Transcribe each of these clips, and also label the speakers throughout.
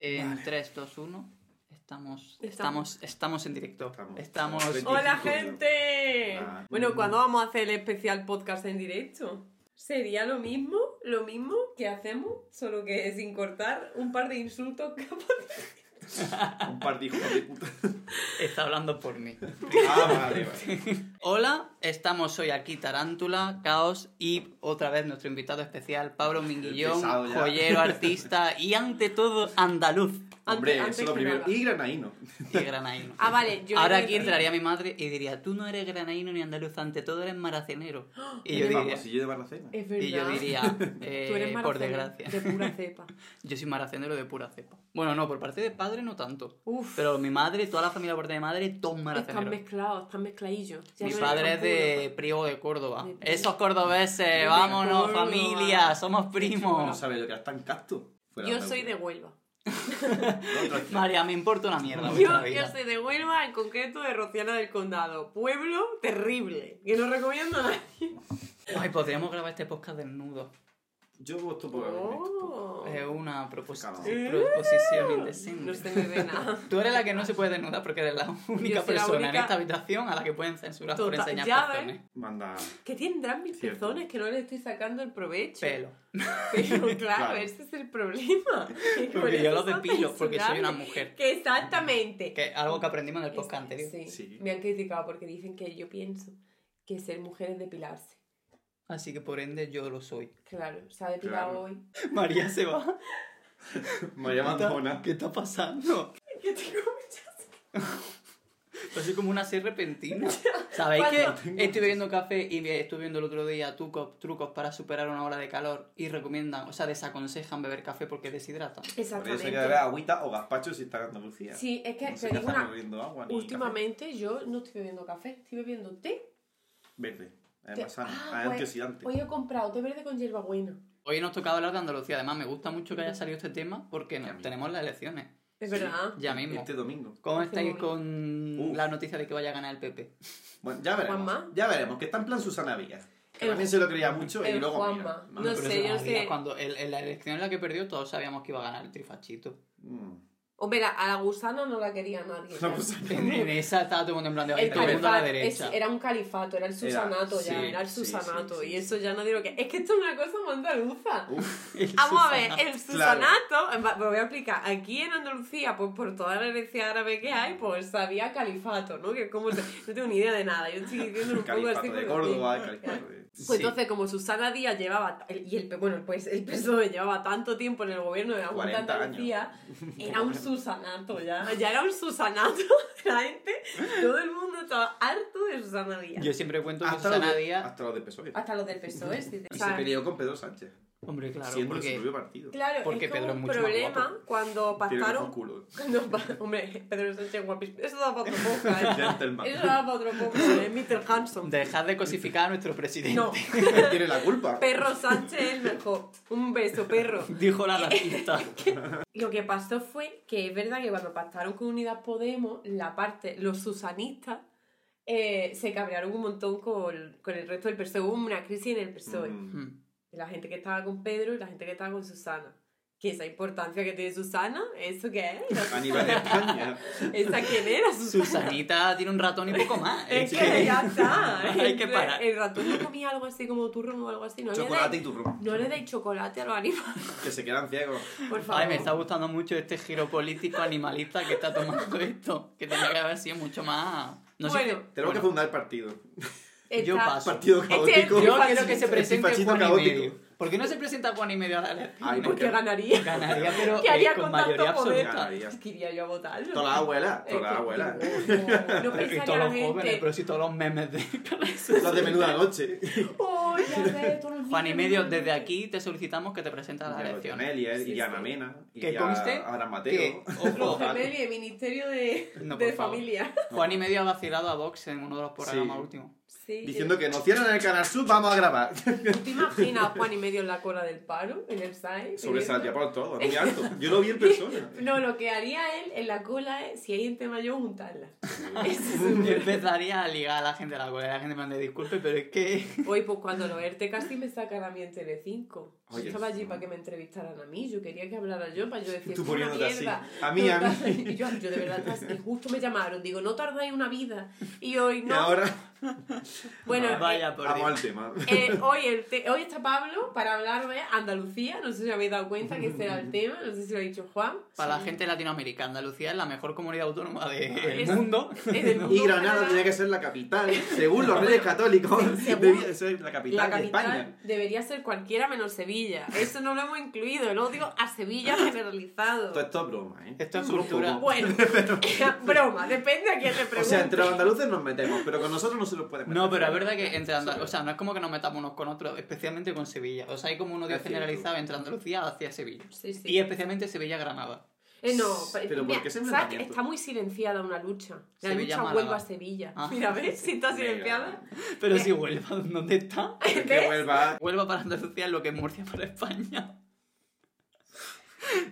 Speaker 1: En 3, 2, 1. Estamos,
Speaker 2: Estamos.
Speaker 1: estamos, en directo.
Speaker 3: Estamos.
Speaker 1: Estamos.
Speaker 2: ¡Hola, gente!
Speaker 3: Ah.
Speaker 2: Bueno, ¿cuándo vamos a hacer el especial podcast en directo? Sería lo mismo, lo mismo que hacemos, solo que sin cortar un par de insultos capaz
Speaker 3: Un par de hijos de puta.
Speaker 1: Está hablando por mí.
Speaker 3: Ah, vale, vale.
Speaker 1: Hola, estamos hoy aquí Tarántula, Caos y otra vez nuestro invitado especial, Pablo Minguillón, joyero, artista y ante todo andaluz
Speaker 3: Hombre,
Speaker 2: Antes-
Speaker 3: eso es lo primero.
Speaker 2: nada.
Speaker 3: Y granaíno.
Speaker 1: y granaíno.
Speaker 2: Ah, vale, yo
Speaker 1: Ahora aquí entraría mi madre y diría, tú no eres granaíno ni andaluz, ante todo eres maracenero. Y yo diría,
Speaker 3: Famosillo de Barracena.
Speaker 2: Es verdad.
Speaker 1: y yo diría eh,
Speaker 2: Tú eres
Speaker 1: por desgracia.
Speaker 2: De pura cepa.
Speaker 1: Yo soy maracenero de pura cepa. Bueno, no, por parte de padre no tanto.
Speaker 2: Uf.
Speaker 1: Pero mi madre, toda la familia por parte de madre, todos
Speaker 2: Están
Speaker 1: maraceneros.
Speaker 2: mezclados, están mezcladillos. Ya
Speaker 1: Mi
Speaker 2: no
Speaker 1: padre es de. Priego de Córdoba.
Speaker 2: De Priego.
Speaker 1: Esos cordobeses,
Speaker 2: De
Speaker 1: vámonos,
Speaker 2: Córdoba.
Speaker 1: familia, somos
Speaker 3: No
Speaker 1: primos.
Speaker 3: sabes lo que está en casto. Fuera
Speaker 2: Yo
Speaker 3: de
Speaker 2: soy de
Speaker 3: Huelva. No.
Speaker 1: María, me importa una mierda.
Speaker 2: Yo, yo soy de Huelva, en concreto de Rociana del Condado. Pueblo terrible, que no recomiendo a nadie.
Speaker 1: Ay, podríamos grabar este podcast desnudo.
Speaker 3: Yo voto por
Speaker 2: Oh.
Speaker 1: Es una propos-
Speaker 3: Calma.
Speaker 1: proposición indecente.
Speaker 2: No se me ve nada.
Speaker 1: Tú eres la que no se puede desnudar porque eres la única
Speaker 2: la
Speaker 1: persona en esta habitación a la que pueden censurar por enseñar
Speaker 2: ya
Speaker 1: pezones.
Speaker 3: Manda.
Speaker 2: ¿Qué tendrán mis
Speaker 3: Cierto.
Speaker 2: pezones que no le estoy sacando el provecho?
Speaker 1: Pelo.
Speaker 2: Pero claro,
Speaker 3: Claro.
Speaker 2: ese es el problema. Que por
Speaker 1: Porque yo los depilo, porque soy una mujer.
Speaker 2: Que exactamente.
Speaker 1: Que algo que aprendimos en el podcast anterior.
Speaker 2: Sí,
Speaker 3: Sí.
Speaker 2: me han criticado porque dicen que yo pienso que ser mujer es depilarse.
Speaker 1: Así que por ende yo lo soy.
Speaker 2: Claro, se ha depilado
Speaker 3: Claro.
Speaker 2: hoy.
Speaker 1: María se va.
Speaker 3: Llama
Speaker 1: ¿Qué está-. ¿Qué está pasando?
Speaker 2: Que tengo muchas...
Speaker 1: Así como una sed repentina. ¿Sabéis que estoy bebiendo café y me- estuve viendo el otro día trucos, trucos para superar una ola de calor y recomiendan, o sea, desaconsejan beber café porque deshidrata?
Speaker 3: Por eso hay que
Speaker 2: Exactamente.
Speaker 3: beber agüita o gazpacho si está en Andalucía.
Speaker 2: Sí, es que
Speaker 3: No se
Speaker 2: te digo
Speaker 3: casan
Speaker 2: una...
Speaker 3: bebiendo agua ni
Speaker 2: Últimamente yo no estoy bebiendo café, estoy bebiendo té.
Speaker 3: café. Verde. Sano.
Speaker 2: Ah,
Speaker 3: es
Speaker 2: pues,
Speaker 3: antioxidante.
Speaker 2: Hoy he comprado té verde con hierbabuena.
Speaker 1: Hoy nos tocaba hablar de Andalucía, además me gusta mucho que haya salido este tema porque no-
Speaker 3: Ya mismo.
Speaker 1: tenemos las elecciones,
Speaker 2: Es
Speaker 3: Sí.
Speaker 2: verdad.
Speaker 1: ya mismo.
Speaker 3: Este domingo.
Speaker 1: ¿Cómo
Speaker 2: Este
Speaker 1: estáis
Speaker 2: domingo.
Speaker 1: con
Speaker 3: Uf.
Speaker 1: la noticia de que vaya a ganar el PP?
Speaker 3: Bueno, ya veremos.
Speaker 2: Juanma.
Speaker 3: Ya veremos. Que está en plan Susana. Que
Speaker 2: El-
Speaker 3: también se lo creía mucho y
Speaker 2: el
Speaker 3: luego.
Speaker 2: Juanma.
Speaker 3: mira,
Speaker 2: No sé, yo sé.
Speaker 1: Cuando en la elección en la que perdió todos sabíamos que iba a ganar el trifachito.
Speaker 3: Mm.
Speaker 2: Hombre, a la gusana no la quería nadie.
Speaker 3: La
Speaker 2: ¿sabes?
Speaker 3: gusana.
Speaker 1: En, en esa estaba todo el mundo en plan de
Speaker 2: El
Speaker 1: "Ay, todo el mundo a la
Speaker 2: califato,
Speaker 1: derecha.
Speaker 2: es- era un califato, era el susanato ya,
Speaker 1: sí,
Speaker 2: era el susanato.
Speaker 3: sí, sí,
Speaker 2: y eso ya no digo que. Es que esto es una cosa muy andaluza.
Speaker 3: Uf.
Speaker 2: Vamos a ver, el susanato, en va- me lo voy a explicar. Aquí en Andalucía, pues por toda la herencia árabe que hay, pues había califato, ¿no? Que es como. se- No tengo ni idea de nada. Yo estoy diciendo un poco así.
Speaker 3: Córdoba, el califato de.
Speaker 2: Pues
Speaker 1: Sí.
Speaker 2: entonces, como Susana Díaz llevaba, y el, bueno, pues el PSOE llevaba tanto tiempo en el gobierno de la Junta de
Speaker 3: 40 años.
Speaker 2: Andalucía, era un susanato ya, ya era un susanato. La gente, todo el mundo estaba harto de Susana Díaz.
Speaker 1: Yo siempre cuento
Speaker 3: Hasta los,
Speaker 1: Susana
Speaker 3: de,
Speaker 1: Díaz...
Speaker 3: hasta los de PSOE.
Speaker 2: Hasta los del PSOE, sí.
Speaker 3: Y
Speaker 2: O sea,
Speaker 3: se peleó con Pedro Sánchez.
Speaker 1: Hombre, claro,
Speaker 3: siendo de su
Speaker 1: porque...
Speaker 3: propio partido.
Speaker 2: Claro,
Speaker 1: Porque
Speaker 2: es como
Speaker 1: Pedro es mucho más
Speaker 2: problema
Speaker 1: guapo.
Speaker 2: cuando
Speaker 3: culo.
Speaker 2: Cuando, pa- hombre, Pedro Sánchez guapísimo. Eso da para otro podcast. ¿eh? Eso da para otro podcast, ¿eh? Mr. Hanson.
Speaker 1: Dejad de cosificar a nuestro presidente.
Speaker 2: No,
Speaker 3: Tiene la culpa.
Speaker 2: Perro Sánchez es el mejor. Un beso, perro.
Speaker 1: Dijo la racista.
Speaker 2: Lo que pasó fue que es verdad que cuando pactaron con Unidas Podemos, la parte, los susanistas, eh, se cabrearon un montón con, con el resto del PSOE. Hubo una crisis en el PSOE.
Speaker 3: Mm.
Speaker 1: Mm.
Speaker 2: De la gente que estaba con Pedro y la gente que estaba con Susana. Que esa importancia que tiene Susana, ¿eso qué es?
Speaker 3: A nivel de España.
Speaker 2: ¿Esa quién era? Susana.
Speaker 1: Susanita tiene un ratón y poco más.
Speaker 2: Es que ya está.
Speaker 1: Hay que parar.
Speaker 2: El ratón no comía algo así como turrón o algo así. No
Speaker 3: Chocolate
Speaker 2: le
Speaker 3: y turrón.
Speaker 2: no le deis chocolate a los animales,
Speaker 3: Que se quedan ciegos.
Speaker 2: por favor.
Speaker 1: Ay, me está gustando mucho este giro político animalista que está tomando esto. Que tenía que haber sido mucho más... No sé
Speaker 2: Bueno,
Speaker 1: qué-
Speaker 3: Tenemos que
Speaker 1: bueno,
Speaker 3: fundar el partido.
Speaker 1: Yo
Speaker 2: Está-
Speaker 1: paso.
Speaker 3: Partido
Speaker 2: Este-
Speaker 3: caótico.
Speaker 1: Yo quiero que se presente Juan y
Speaker 3: caótico.
Speaker 1: medio. ¿Por qué no se presenta Juan y medio a la elección?
Speaker 3: Ay, no,
Speaker 2: Porque
Speaker 3: que-
Speaker 2: ganaría.
Speaker 1: Ganaría, pero
Speaker 2: ¿Qué
Speaker 1: eh,
Speaker 2: haría
Speaker 1: con,
Speaker 2: con tanto
Speaker 1: mayoría
Speaker 2: poder?
Speaker 1: absoluta.
Speaker 3: Ganaría.
Speaker 2: Es que iría yo a
Speaker 3: las abuelas.
Speaker 2: Es
Speaker 3: Todas las
Speaker 2: que-
Speaker 3: abuelas.
Speaker 2: No, no
Speaker 1: Y
Speaker 2: pensaría
Speaker 1: todos
Speaker 2: la
Speaker 1: los jóvenes, pero sí todos los memes de...
Speaker 3: Los de menuda noche.
Speaker 2: Oh, ya todos
Speaker 1: Juan y medio,
Speaker 2: de-
Speaker 1: desde aquí te solicitamos que te presentes a las
Speaker 3: Ya
Speaker 1: elecciones.
Speaker 3: Melier,
Speaker 2: Sí,
Speaker 3: y Ana
Speaker 2: sí.
Speaker 3: Mena. Y
Speaker 1: Que conste
Speaker 3: Abraham
Speaker 1: que,
Speaker 3: Mateo.
Speaker 2: Los y el Ministerio de. Familia.
Speaker 1: Juan y medio ha vacilado a Vox en uno de los programas últimos.
Speaker 2: Sí.
Speaker 3: Diciendo que nos cierran el canal Sur, vamos a grabar.
Speaker 2: ¿Tú te imaginas a Juan y medio en la cola del paro, en el SAE?
Speaker 3: Sobresalía por todo, muy alto. Yo lo vi en persona.
Speaker 2: No, lo que haría él en la cola es, si hay gente mayor, juntarla.
Speaker 1: Yo empezaría a ligar a la gente a la cola. La gente me manda disculpe, pero es que.
Speaker 2: Hoy, pues cuando lo ERTE casi me sacan a mí en Telecinco. Yo estaba allí
Speaker 3: sí.
Speaker 2: para que me entrevistaran a mí, yo quería que hablara yo, para yo decir,
Speaker 3: Tú
Speaker 2: "Esto es una
Speaker 3: poniéndote así.
Speaker 2: mierda.
Speaker 3: A mí, a mí.
Speaker 2: Y yo, yo de verdad, y justo me llamaron, digo, no tardáis una vida. Y hoy
Speaker 3: Y
Speaker 2: no.
Speaker 3: ahora,
Speaker 2: bueno,
Speaker 1: No, vaya por
Speaker 3: vamos al tema.
Speaker 2: Eh, hoy, el te- hoy está Pablo para hablar de Andalucía. No sé si habéis dado cuenta que ese era el tema. No sé si lo ha dicho Juan.
Speaker 1: Para la gente de Latinoamérica, Andalucía es la mejor comunidad autónoma del
Speaker 2: Es-
Speaker 1: mundo.
Speaker 2: mundo
Speaker 3: Y Granada tenía que ser la capital, según los reyes católicos.
Speaker 2: Según-
Speaker 3: Debía de ser la capital,
Speaker 2: La
Speaker 3: de
Speaker 2: capital
Speaker 3: España.
Speaker 2: debería ser cualquiera menos Sevilla. Eso no lo hemos incluido. El odio a Sevilla generalizado.
Speaker 3: Todo esto es broma, ¿eh?
Speaker 1: Esto es cultura.
Speaker 2: Bueno, broma, depende a quién le
Speaker 3: O
Speaker 2: pregunte.
Speaker 3: sea, entre los andaluces nos metemos, pero con nosotros no se los puede meter.
Speaker 1: No, pero es verdad que entre Andal- o sea, no es como que nos metamos unos con otros, especialmente con Sevilla. O sea, hay como un odio generalizado entre Andalucía hacia Sevilla.
Speaker 2: Sí, sí.
Speaker 1: Y especialmente Sevilla-Granada.
Speaker 2: Eh, no,
Speaker 3: Pero
Speaker 2: mira,
Speaker 3: ¿por qué ese
Speaker 2: ¿sabes qué?
Speaker 3: enfrentamiento?
Speaker 2: Está muy silenciada una lucha. La
Speaker 1: Sevilla,
Speaker 2: lucha vuelve a Sevilla.
Speaker 1: Ah.
Speaker 2: Mira, ¿ves? Si está silenciada.
Speaker 1: Pero
Speaker 2: Eh.
Speaker 1: si Huelva, ¿dónde está?
Speaker 2: ¿Ves?
Speaker 3: vuelva.
Speaker 1: Huelva para Andalucía es lo que es Murcia para España.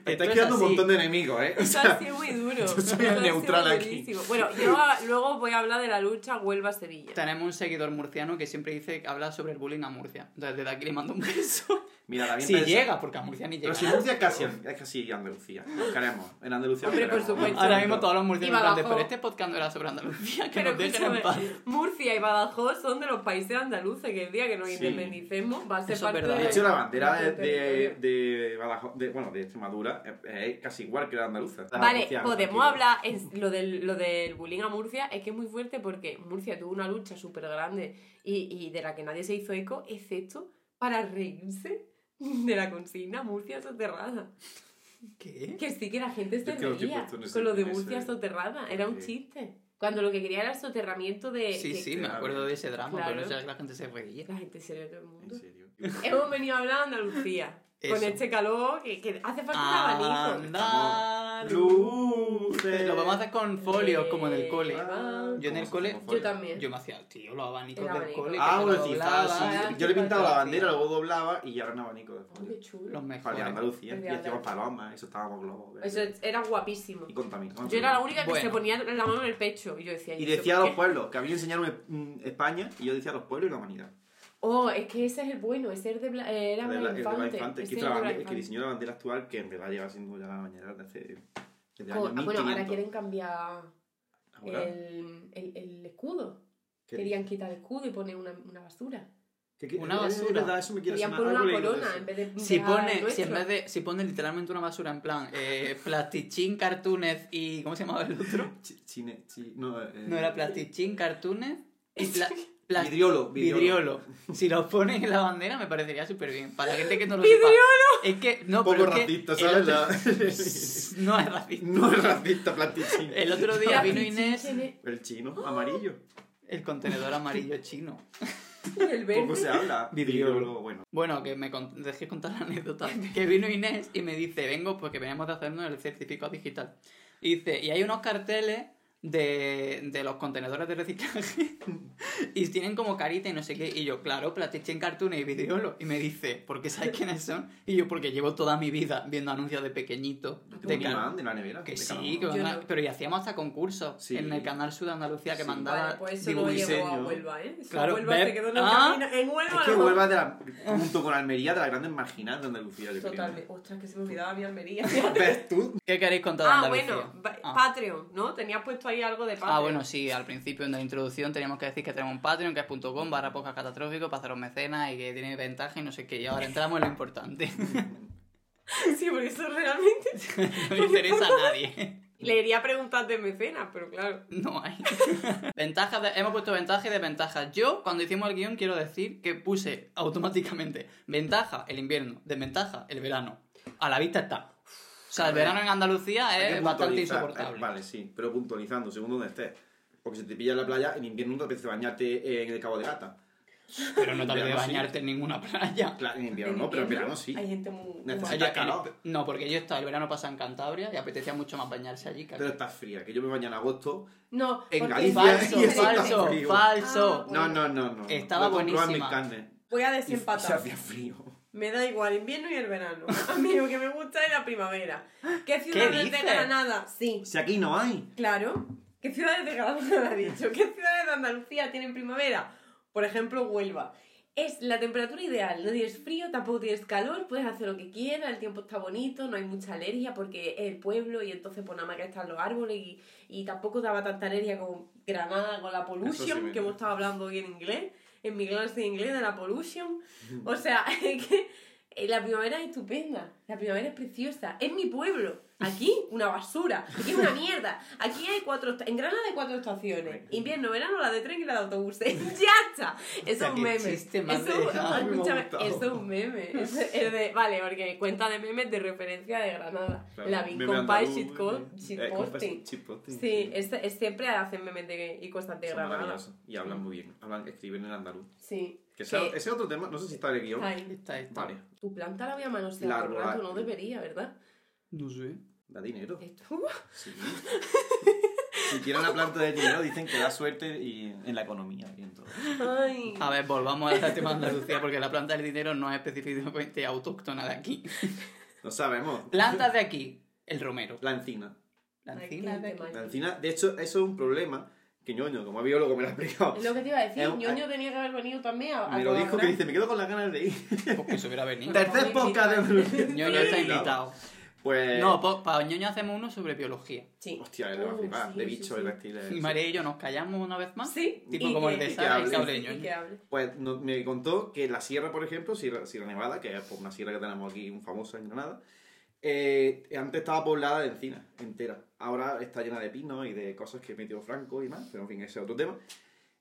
Speaker 3: Te
Speaker 1: Esto
Speaker 3: estáis
Speaker 1: es
Speaker 3: creando un montón de enemigos, ¿eh? O
Speaker 2: Eso
Speaker 3: sea,
Speaker 2: ha sido muy duro.
Speaker 3: yo soy el neutral aquí.
Speaker 2: Bueno, yo luego voy a hablar de la lucha Huelva-Sevilla.
Speaker 1: Tenemos un seguidor murciano que siempre dice que habla sobre el bullying a Murcia. Entonces, desde aquí le mando un beso.
Speaker 3: Mira, la
Speaker 1: Si llega, porque a Murcia ni llega.
Speaker 3: Pero si Murcia es casi, es casi Andalucía. Nos queremos. En Andalucía.
Speaker 2: Hombre, por supuesto.
Speaker 1: Ahora mismo todos los murcianos
Speaker 2: Badajoz.
Speaker 1: pero este podcast no era sobre Andalucía, que
Speaker 2: Pero
Speaker 1: nos dejen en paz.
Speaker 2: Murcia y Badajoz son de los países andaluces que el día que nos
Speaker 3: Sí.
Speaker 2: independicemos va a ser
Speaker 1: Eso es
Speaker 2: parte
Speaker 1: verdad.
Speaker 2: de...
Speaker 3: De hecho, la bandera de, de, Badajoz- de- bueno, de Extremadura es, es casi igual que la andaluza.
Speaker 2: Vale,
Speaker 3: Murciana,
Speaker 2: podemos hablar, lo del, lo del bullying a Murcia es que es muy fuerte porque Murcia tuvo una lucha súper grande y, y de la que nadie se hizo eco, excepto para reírse de la consigna Murcia soterrada.
Speaker 1: ¿Qué?
Speaker 2: Que sí que la gente se
Speaker 3: que
Speaker 2: reía
Speaker 3: en
Speaker 2: con lo de
Speaker 3: en ese-
Speaker 2: Murcia soterrada, era un chiste. Cuando lo que quería era el soterramiento de...
Speaker 1: Sí,
Speaker 2: que-
Speaker 1: sí, me acuerdo de ese drama,
Speaker 2: Claro.
Speaker 1: pero no sé si la gente se reía.
Speaker 2: La gente se ríe todo el
Speaker 3: En
Speaker 2: mundo.
Speaker 3: serio.
Speaker 2: Hemos venido a hablar de Andalucía. Con
Speaker 1: Eso.
Speaker 2: este calor que, que hace falta un abanico.
Speaker 3: Luces.
Speaker 1: Lo vamos a hacer con folios, como en el cole.
Speaker 2: Ah,
Speaker 1: Yo en el
Speaker 3: ¿Cómo
Speaker 1: cole?
Speaker 2: Yo también.
Speaker 1: yo me hacía, tío, los abanicos
Speaker 2: El
Speaker 1: del
Speaker 2: abanico.
Speaker 1: cole.
Speaker 3: Ah, bueno, sí. Yo le he pintado la bandera, luego doblaba y ahora un abanico de
Speaker 2: qué chulo.
Speaker 1: Los
Speaker 3: Para
Speaker 1: mejores.
Speaker 3: Andalucía.
Speaker 2: El de
Speaker 3: Y hacíamos
Speaker 2: Andalucía.
Speaker 3: palomas, eso estábamos globos.
Speaker 2: Eso era guapísimo.
Speaker 3: Y contaminados.
Speaker 2: Yo era la única que
Speaker 1: Bueno.
Speaker 2: se ponía la mano en el pecho. Y yo decía,
Speaker 3: Y decía a los
Speaker 2: qué?".
Speaker 3: pueblos, que a mí me enseñaron España, y yo decía a los pueblos y la humanidad.
Speaker 2: Oh, es que ese es el bueno. Ese es de Bla- eh, era
Speaker 3: El de la- el de
Speaker 2: Infante.
Speaker 3: Infante,
Speaker 2: Ese
Speaker 3: que, la
Speaker 2: de
Speaker 3: bandera- que diseñó la bandera actual, que en verdad lleva siendo ya la bañera desde, desde el
Speaker 2: Co-
Speaker 3: año
Speaker 2: ah, bueno, ahora
Speaker 3: 1500.
Speaker 2: quieren cambiar el, el, el escudo.
Speaker 3: ¿qué
Speaker 2: Querían quitar el escudo y poner una, una basura.
Speaker 3: ¿Qué- qué-
Speaker 1: Una
Speaker 3: es
Speaker 1: basura.
Speaker 3: verdad, eso me quiere sonar.
Speaker 2: una
Speaker 3: de
Speaker 2: corona en vez de.
Speaker 1: Si
Speaker 2: el
Speaker 1: pone, si en vez de, si pone literalmente una basura en plan, eh, plastichín, cartoons y, ¿cómo se llamaba el otro?
Speaker 3: Chi- chine- chi- no, eh,
Speaker 1: No era plastichín, cartoons y pla- plas-
Speaker 3: Vidriolo, vidriolo.
Speaker 1: vidriolo. Si los ponen en la bandera me parecería súper bien. Para la gente que no lo sepa. Es que, no,
Speaker 3: Un poco
Speaker 1: pero es que
Speaker 3: racista, ¿sabes?
Speaker 1: otro-
Speaker 3: La-
Speaker 1: No es racista.
Speaker 3: no es racista, plastichín.
Speaker 1: El otro día vino Inés,
Speaker 3: El chino, amarillo.
Speaker 1: el contenedor amarillo chino.
Speaker 2: El verde.
Speaker 3: Poco se habla.
Speaker 1: Vidriolo.
Speaker 3: bueno.
Speaker 1: Bueno, que me con- dejé contar la anécdota. Que vino Inés y me dice, vengo porque veníamos de hacernos el certificado digital. Y dice, y hay unos carteles de, de los contenedores de reciclaje y tienen como carita y no sé qué. Y yo, claro, Plastichen Cartoon y Vidriolo. Y me dice, ¿por qué sabes quiénes son? Y yo, porque llevo toda mi vida viendo anuncios de pequeñito. De
Speaker 3: imán de la nevera.
Speaker 1: que sí, que
Speaker 3: uno.
Speaker 2: Yo
Speaker 1: van a-
Speaker 2: no.
Speaker 1: pero y hacíamos hasta concursos
Speaker 3: Sí.
Speaker 1: en el canal Sur de Andalucía que
Speaker 3: Sí.
Speaker 1: mandaba
Speaker 2: Vale, pues eso no llegó a. Huelva, ¿eh? Eso
Speaker 1: Claro,
Speaker 2: Huelva se quedó en
Speaker 1: Ah.
Speaker 2: En Huelva
Speaker 3: Es que
Speaker 2: no.
Speaker 3: Huelva, de la, junto con Almería, de las grandes marginadas de Andalucía, yo.
Speaker 2: Totalmente. Ostras, que se me olvidaba mi Almería.
Speaker 3: ¿Ves tú?
Speaker 1: ¿Qué queréis contar de
Speaker 2: ah,
Speaker 1: Andalucía?
Speaker 2: bueno,
Speaker 1: Ah.
Speaker 2: Patreon, ¿no? Tenías puesto ahí algo de Patreon.
Speaker 1: Ah, bueno, sí, al principio en la introducción teníamos que decir que tenemos un Patreon, que es .com barra podcast catastrófico para haceros mecenas y que tiene ventaja y no sé qué. Y ahora entramos en lo importante.
Speaker 2: Sí, porque eso realmente.
Speaker 1: no le interesa a nadie.
Speaker 2: Le iría a preguntar de mecenas, pero claro.
Speaker 1: No hay. Ventajas de- hemos puesto ventajas y desventajas. Yo, cuando hicimos el guion, quiero decir que puse automáticamente ventaja el invierno, desventaja el verano. A la vista está. O sea, el verano en Andalucía es bastante insoportable.
Speaker 3: eh, vale, sí, pero puntualizando, según donde estés. Porque si te pillas en la playa, en invierno no te apetece bañarte en el Cabo de Gata.
Speaker 1: Pero no te
Speaker 3: sí.
Speaker 1: bañarte en ninguna playa.
Speaker 3: Claro, en invierno no, pero en verano sí.
Speaker 2: Hay gente muy...
Speaker 3: calor.
Speaker 1: no, porque yo estaba el verano pasado en Cantabria y apetecía mucho más bañarse allí que aquí.
Speaker 3: Pero está fría, que yo me baño en agosto.
Speaker 2: No,
Speaker 3: En Galicia
Speaker 1: Falso,
Speaker 3: y eso está
Speaker 1: falso,
Speaker 3: frío.
Speaker 1: falso.
Speaker 2: Ah,
Speaker 3: No, no, no, no.
Speaker 1: Estaba buenísima.
Speaker 2: Voy a
Speaker 3: Y se
Speaker 2: desempatar.
Speaker 3: hacía frío.
Speaker 2: Me da igual invierno y el verano. A mí lo que me gusta es la primavera. ¿Qué ciudades de
Speaker 1: dices?
Speaker 2: Granada? Sí,
Speaker 3: Si aquí no hay.
Speaker 2: claro. ¿Qué ciudades de Granada ha dicho? ¿Qué ciudades de Andalucía tienen primavera? Por ejemplo, Huelva. Es la temperatura ideal, no tienes frío, tampoco tienes calor, puedes hacer lo que quieras, el tiempo está bonito, no hay mucha alergia porque es el pueblo y entonces pues nada más que están los árboles y, y tampoco daba tanta alergia como Granada con la
Speaker 3: sí,
Speaker 2: pollution,
Speaker 3: mira.
Speaker 2: que hemos estado hablando hoy en inglés, en mi clase de inglés de la pollution. O sea, que la primavera es estupenda, la primavera es preciosa, es mi pueblo. Aquí, una basura, aquí es una mierda. Aquí hay cuatro, en Granada hay cuatro estaciones. Invierno, verano, la de tren y la de autobuses. ¡Ya está! Eso es un meme.
Speaker 1: chiste
Speaker 3: Ay,
Speaker 2: escúchame, eso es un meme. Es, es de, vale, porque cuenta de memes de referencia de Granada.
Speaker 3: Claro,
Speaker 2: la Big
Speaker 3: eh,
Speaker 2: shitposting. Sí, es, es siempre hacen memes de, y cosas de Granada.
Speaker 3: Y hablan muy bien. Hablan, escriben en andaluz.
Speaker 2: Sí.
Speaker 3: Que ese,
Speaker 2: Que-
Speaker 3: ese es otro tema, no sé si está en el guion.
Speaker 2: Ay,
Speaker 1: Esta, esta.
Speaker 3: Vale,
Speaker 2: tu planta la voy a manosear
Speaker 3: La arbola-
Speaker 2: rato, no debería, ¿verdad?
Speaker 1: No sé.
Speaker 3: da dinero.
Speaker 2: Esto-
Speaker 3: Sí. si tiene una planta de dinero, dicen que da suerte y en la economía y en todo.
Speaker 2: Ay.
Speaker 1: A ver, volvamos al tema de Andalucía porque la planta del dinero no es específicamente autóctona de aquí.
Speaker 3: No sabemos.
Speaker 1: Plantas de aquí, el romero.
Speaker 3: La encina.
Speaker 1: La encina de aquí.
Speaker 3: La encina, de hecho, eso es un problema que ñoño, como biólogo me lo ha explicado.
Speaker 2: Es lo que te iba a decir,
Speaker 3: Es
Speaker 2: ñoño tenía que haber venido también a, a
Speaker 3: Me lo dijo que dice, me quedo con las ganas de ir.
Speaker 1: Porque se hubiera venido.
Speaker 3: Tercer podcast de.
Speaker 1: Ñoño está invitado.
Speaker 3: Pues.
Speaker 1: No, po- para Ñoño hacemos uno sobre biología.
Speaker 2: Sí.
Speaker 3: Hostia, le va a
Speaker 2: Uh,
Speaker 3: flipar.
Speaker 2: sí,
Speaker 3: de
Speaker 2: sí,
Speaker 3: bichos
Speaker 2: sí.
Speaker 3: y reptiles.
Speaker 1: Y María y yo nos callamos una vez más.
Speaker 2: Sí.
Speaker 1: Tipo
Speaker 2: y
Speaker 1: como
Speaker 2: que-
Speaker 1: el de
Speaker 3: y que
Speaker 1: y
Speaker 3: hable.
Speaker 1: que hable
Speaker 2: que hable.
Speaker 3: Pues no- me contó que la sierra, por ejemplo, Sierra, sierra Nevada, que es pues, una sierra que tenemos aquí, un famosa en Granada, eh, antes estaba poblada de encinas, entera. Ahora está llena de pinos y de cosas que metió Franco y más, pero en fin, ese es otro tema.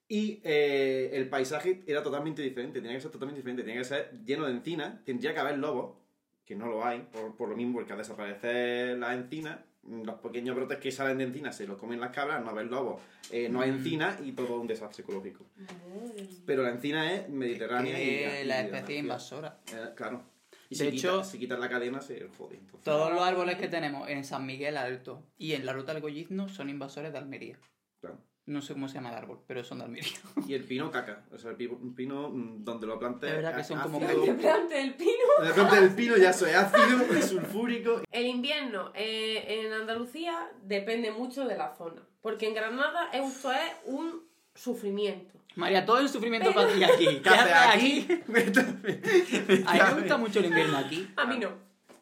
Speaker 3: Y eh, el paisaje era totalmente diferente, tenía que ser totalmente diferente, tenía que ser lleno de encinas, tendría que haber lobos, que no lo hay, por, por lo mismo, porque al desaparecer las encinas, los pequeños brotes que salen de encinas se los comen las cabras, no haber lobos, eh, no hay
Speaker 1: Mm.
Speaker 3: encinas y todo un desastre ecológico. Pero la encina es mediterránea y,
Speaker 1: Que
Speaker 3: y-
Speaker 1: la
Speaker 3: y-
Speaker 1: especie invasora.
Speaker 3: eh, claro. Y
Speaker 1: De
Speaker 3: si,
Speaker 1: hecho-
Speaker 3: quita- si quitas la cadena se jode. entonces.
Speaker 1: Todos los árboles que tenemos en San Miguel Alto y en la ruta del Gollizno son invasores de Almería.
Speaker 3: Claro.
Speaker 1: No sé cómo se llama el árbol, pero son de Almería.
Speaker 3: Y el pino caca. O sea, el pino mm, donde lo plantes.
Speaker 1: Es verdad que son como.
Speaker 2: Que plante el pino.
Speaker 3: De repente el pino ya es ácido, es sulfúrico.
Speaker 2: El invierno eh, en Andalucía depende mucho de la zona. Porque en Granada esto es un sufrimiento.
Speaker 1: María, todo el sufrimiento para ti aquí. ¿Qué
Speaker 3: ¿Qué haces aquí?
Speaker 1: A mí me gusta mucho el invierno aquí.
Speaker 2: A mí no.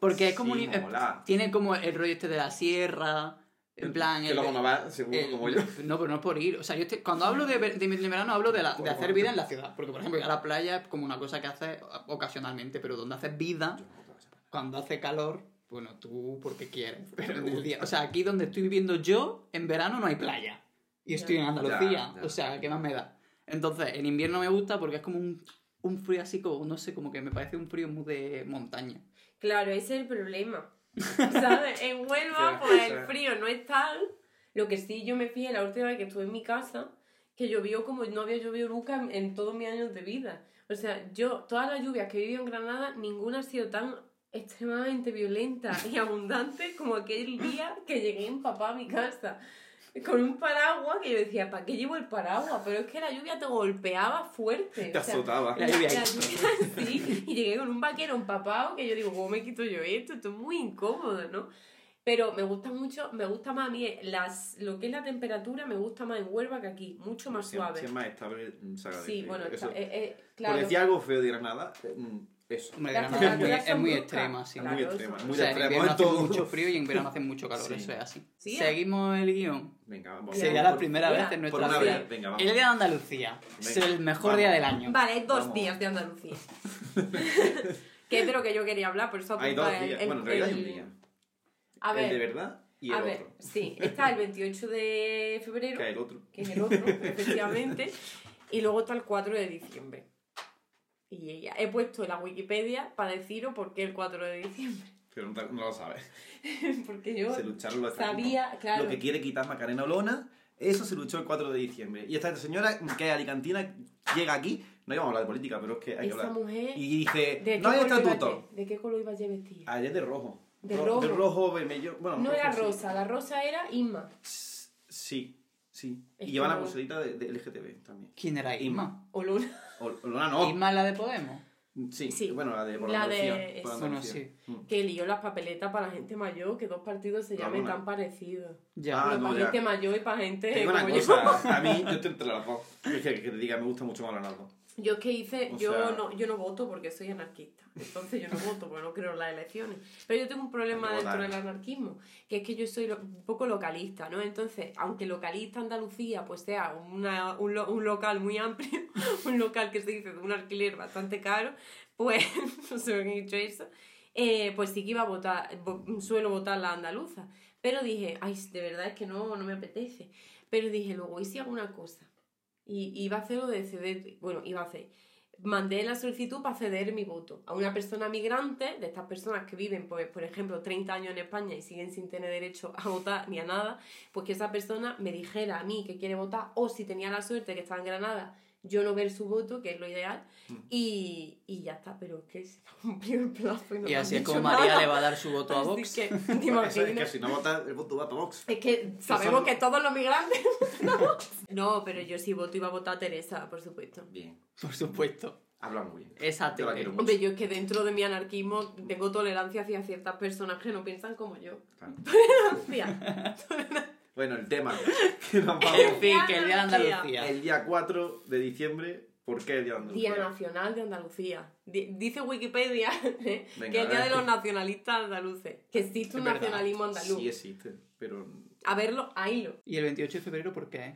Speaker 1: Porque es como
Speaker 3: Sí,
Speaker 1: un-
Speaker 3: mola.
Speaker 1: tiene como el rollo este de la sierra, en plan...
Speaker 3: Que
Speaker 1: el-
Speaker 3: luego no va, seguro,
Speaker 1: el-
Speaker 3: como yo.
Speaker 1: No, pero no es por ir. O sea, yo estoy- cuando hablo de, de, de verano hablo de, la, de hacer vida en la ciudad. Porque, por ejemplo, ir a la playa es como una cosa que haces ocasionalmente, pero donde haces vida, cuando hace calor, bueno, tú porque quieres. Pero en el día... O sea, aquí donde estoy viviendo yo, en verano no hay playa. Y estoy en Andalucía.
Speaker 3: Ya, ya.
Speaker 1: O sea, ¿qué más me da? Entonces, en invierno me gusta porque es como un, un frío así como, no sé, como que me parece un frío muy de montaña.
Speaker 2: Claro, ese es el problema. ¿Sabes? En Huelva, pues el frío no es tal. Lo que sí yo me fijé la última vez que estuve en mi casa, que llovió como no había llovido nunca en, en todos mis años de vida. O sea, yo, todas las lluvias que he vivido en Granada, ninguna ha sido tan extremadamente violenta y abundante como aquel día que llegué empapada a mi casa. Con un paraguas que yo decía, ¿para qué llevo el paraguas? Pero es que la lluvia te golpeaba fuerte.
Speaker 3: Te
Speaker 2: o sea,
Speaker 3: azotaba.
Speaker 1: La
Speaker 2: la,
Speaker 1: lluvia
Speaker 2: la
Speaker 1: ahí.
Speaker 2: lluvia, sí, y llegué con un vaquero empapado que yo digo, ¿cómo me quito yo esto? Esto es muy incómodo, ¿no? Pero me gusta mucho, me gusta más a mí las, lo que es la temperatura, me gusta más en Huelva que aquí, mucho más
Speaker 3: Si-
Speaker 2: suave.
Speaker 3: Si es más estable, mm, se.
Speaker 2: Sí, bueno,
Speaker 3: Eso.
Speaker 2: está- eh, eh,
Speaker 3: Por
Speaker 2: claro.
Speaker 3: decir algo feo de Granada, eh, mm, eso.
Speaker 1: Hombre, Granada es muy, es muy extrema, sí.
Speaker 3: Es muy extrema, muy
Speaker 1: o sea, en
Speaker 3: extremo
Speaker 1: invierno
Speaker 3: en
Speaker 1: hace mucho frío y en verano hace mucho calor,
Speaker 3: Sí.
Speaker 1: eso es así.
Speaker 2: Sí,
Speaker 1: Seguimos el guion.
Speaker 3: Venga, vamos.
Speaker 1: Sería la primera vez en nuestra vida.
Speaker 3: vez, venga, vamos.
Speaker 1: El día de Andalucía. Es el mejor
Speaker 3: vamos.
Speaker 1: día del año.
Speaker 2: Vale, hay dos
Speaker 3: Vamos.
Speaker 2: días de Andalucía. que es de lo que yo quería hablar, por eso
Speaker 3: Hay
Speaker 2: apunta
Speaker 3: dos
Speaker 2: el-
Speaker 3: días.
Speaker 2: el-
Speaker 3: Bueno, en realidad hay un
Speaker 2: el-
Speaker 3: día.
Speaker 2: A ver,
Speaker 3: El de verdad y el
Speaker 2: a ver,
Speaker 3: otro.
Speaker 2: sí, está el 28 de febrero.
Speaker 3: Que es el otro.
Speaker 2: que es el otro, efectivamente. Y luego está el 4 de diciembre. Y ya he puesto la Wikipedia para deciros por qué el 4 de diciembre.
Speaker 3: Pero no, lo sabes.
Speaker 2: Porque yo
Speaker 3: Se lucharon los
Speaker 2: sabía, claro.
Speaker 3: Lo que quiere quitar Macarena Olona, eso se luchó el 4 de diciembre. Y esta señora, que es alicantina, llega aquí, No íbamos a hablar de política, pero es que hay que hablar.
Speaker 2: mujer...
Speaker 3: Y dice,
Speaker 2: ¿De
Speaker 3: no hay estatuto.
Speaker 2: ¿De qué color iba a vestir?
Speaker 3: Ayer de rojo.
Speaker 2: ¿De
Speaker 3: Ro-
Speaker 2: rojo?
Speaker 3: De rojo, vermelho. Bueno,
Speaker 2: No era
Speaker 3: sí.
Speaker 2: rosa, la rosa era Inma.
Speaker 3: Sí, sí.
Speaker 2: Es
Speaker 3: Y lleva la pulserita de, de LGTB también.
Speaker 1: ¿Quién era Isma?
Speaker 2: O Luna.
Speaker 3: O, o Luna no.
Speaker 1: ¿Isma es la de Podemos?
Speaker 3: Sí,
Speaker 2: Sí.
Speaker 3: bueno, la de por
Speaker 2: La de-
Speaker 3: por
Speaker 1: Bueno, sí.
Speaker 3: Mm.
Speaker 2: Que lió las papeletas para la gente mayor, que dos partidos se
Speaker 3: La
Speaker 2: llamen tan parecidos.
Speaker 1: Ya.
Speaker 3: Ah,
Speaker 2: Pero
Speaker 3: no,
Speaker 2: para
Speaker 3: ya.
Speaker 2: gente mayor y para gente
Speaker 3: Te digo una
Speaker 2: como yo.
Speaker 3: cosa, a mí yo estoy entre las dos. Es que, que te diga, me gusta mucho más las dos.
Speaker 2: Yo es que hice,
Speaker 3: O
Speaker 2: yo
Speaker 3: sea-
Speaker 2: no, yo no voto porque soy anarquista. Entonces yo no voto porque no creo en las elecciones. Pero yo tengo un problema dentro
Speaker 3: votar.
Speaker 2: del anarquismo, que es que yo soy un poco localista, ¿no? Entonces, aunque localista Andalucía pues sea una, un, lo- un local muy amplio, un local que se dice de un alquiler bastante caro, pues, no sé por qué he dicho eso, eh, pues sí que iba a votar, vo- suelo votar la andaluza. Pero dije, ay, de verdad es que no, no me apetece. Pero dije, luego, ¿y si hago una cosa? Y iba a hacerlo de ceder, bueno, iba a hacer, mandé la solicitud para ceder mi voto a una persona migrante, de estas personas que viven, pues, por ejemplo, 30 años en España y siguen sin tener derecho a votar ni a nada, pues que esa persona me dijera a mí que quiere votar o si tenía la suerte que estaba en Granada, yo no ver su voto, que es lo ideal,
Speaker 3: Mm.
Speaker 2: y, y ya está, pero es que se ha cumplido el plazo y no
Speaker 1: Y así es como María
Speaker 2: nada.
Speaker 1: le va a dar su voto a
Speaker 2: Así
Speaker 1: Vox.
Speaker 2: que, ¿te
Speaker 3: es que si no votas, el voto va para Vox.
Speaker 2: Es que sabemos
Speaker 3: son-
Speaker 2: que todos los migrantes. no, pero yo sí voto iba a votar a Teresa, por supuesto.
Speaker 3: Bien,
Speaker 1: Por supuesto.
Speaker 3: habla muy bien. Mucho.
Speaker 2: Hombre, yo es que dentro de mi anarquismo tengo tolerancia hacia ciertas personas que no piensan como yo.
Speaker 3: Claro.
Speaker 2: Tolerancia.
Speaker 3: Bueno, el tema que nos
Speaker 1: En
Speaker 3: vamos.
Speaker 1: fin, que el día de Andalucía.
Speaker 3: El día 4 de diciembre, ¿por qué el día de Andalucía?
Speaker 2: Día Nacional de Andalucía. Di- Dice Wikipedia ¿eh?
Speaker 3: Venga,
Speaker 2: que es el día de los nacionalistas andaluces. Que existe un
Speaker 1: Es verdad.
Speaker 2: nacionalismo andaluz.
Speaker 3: Sí existe, pero
Speaker 2: A verlo, ahílo.
Speaker 1: ¿Y el 28 de febrero por qué?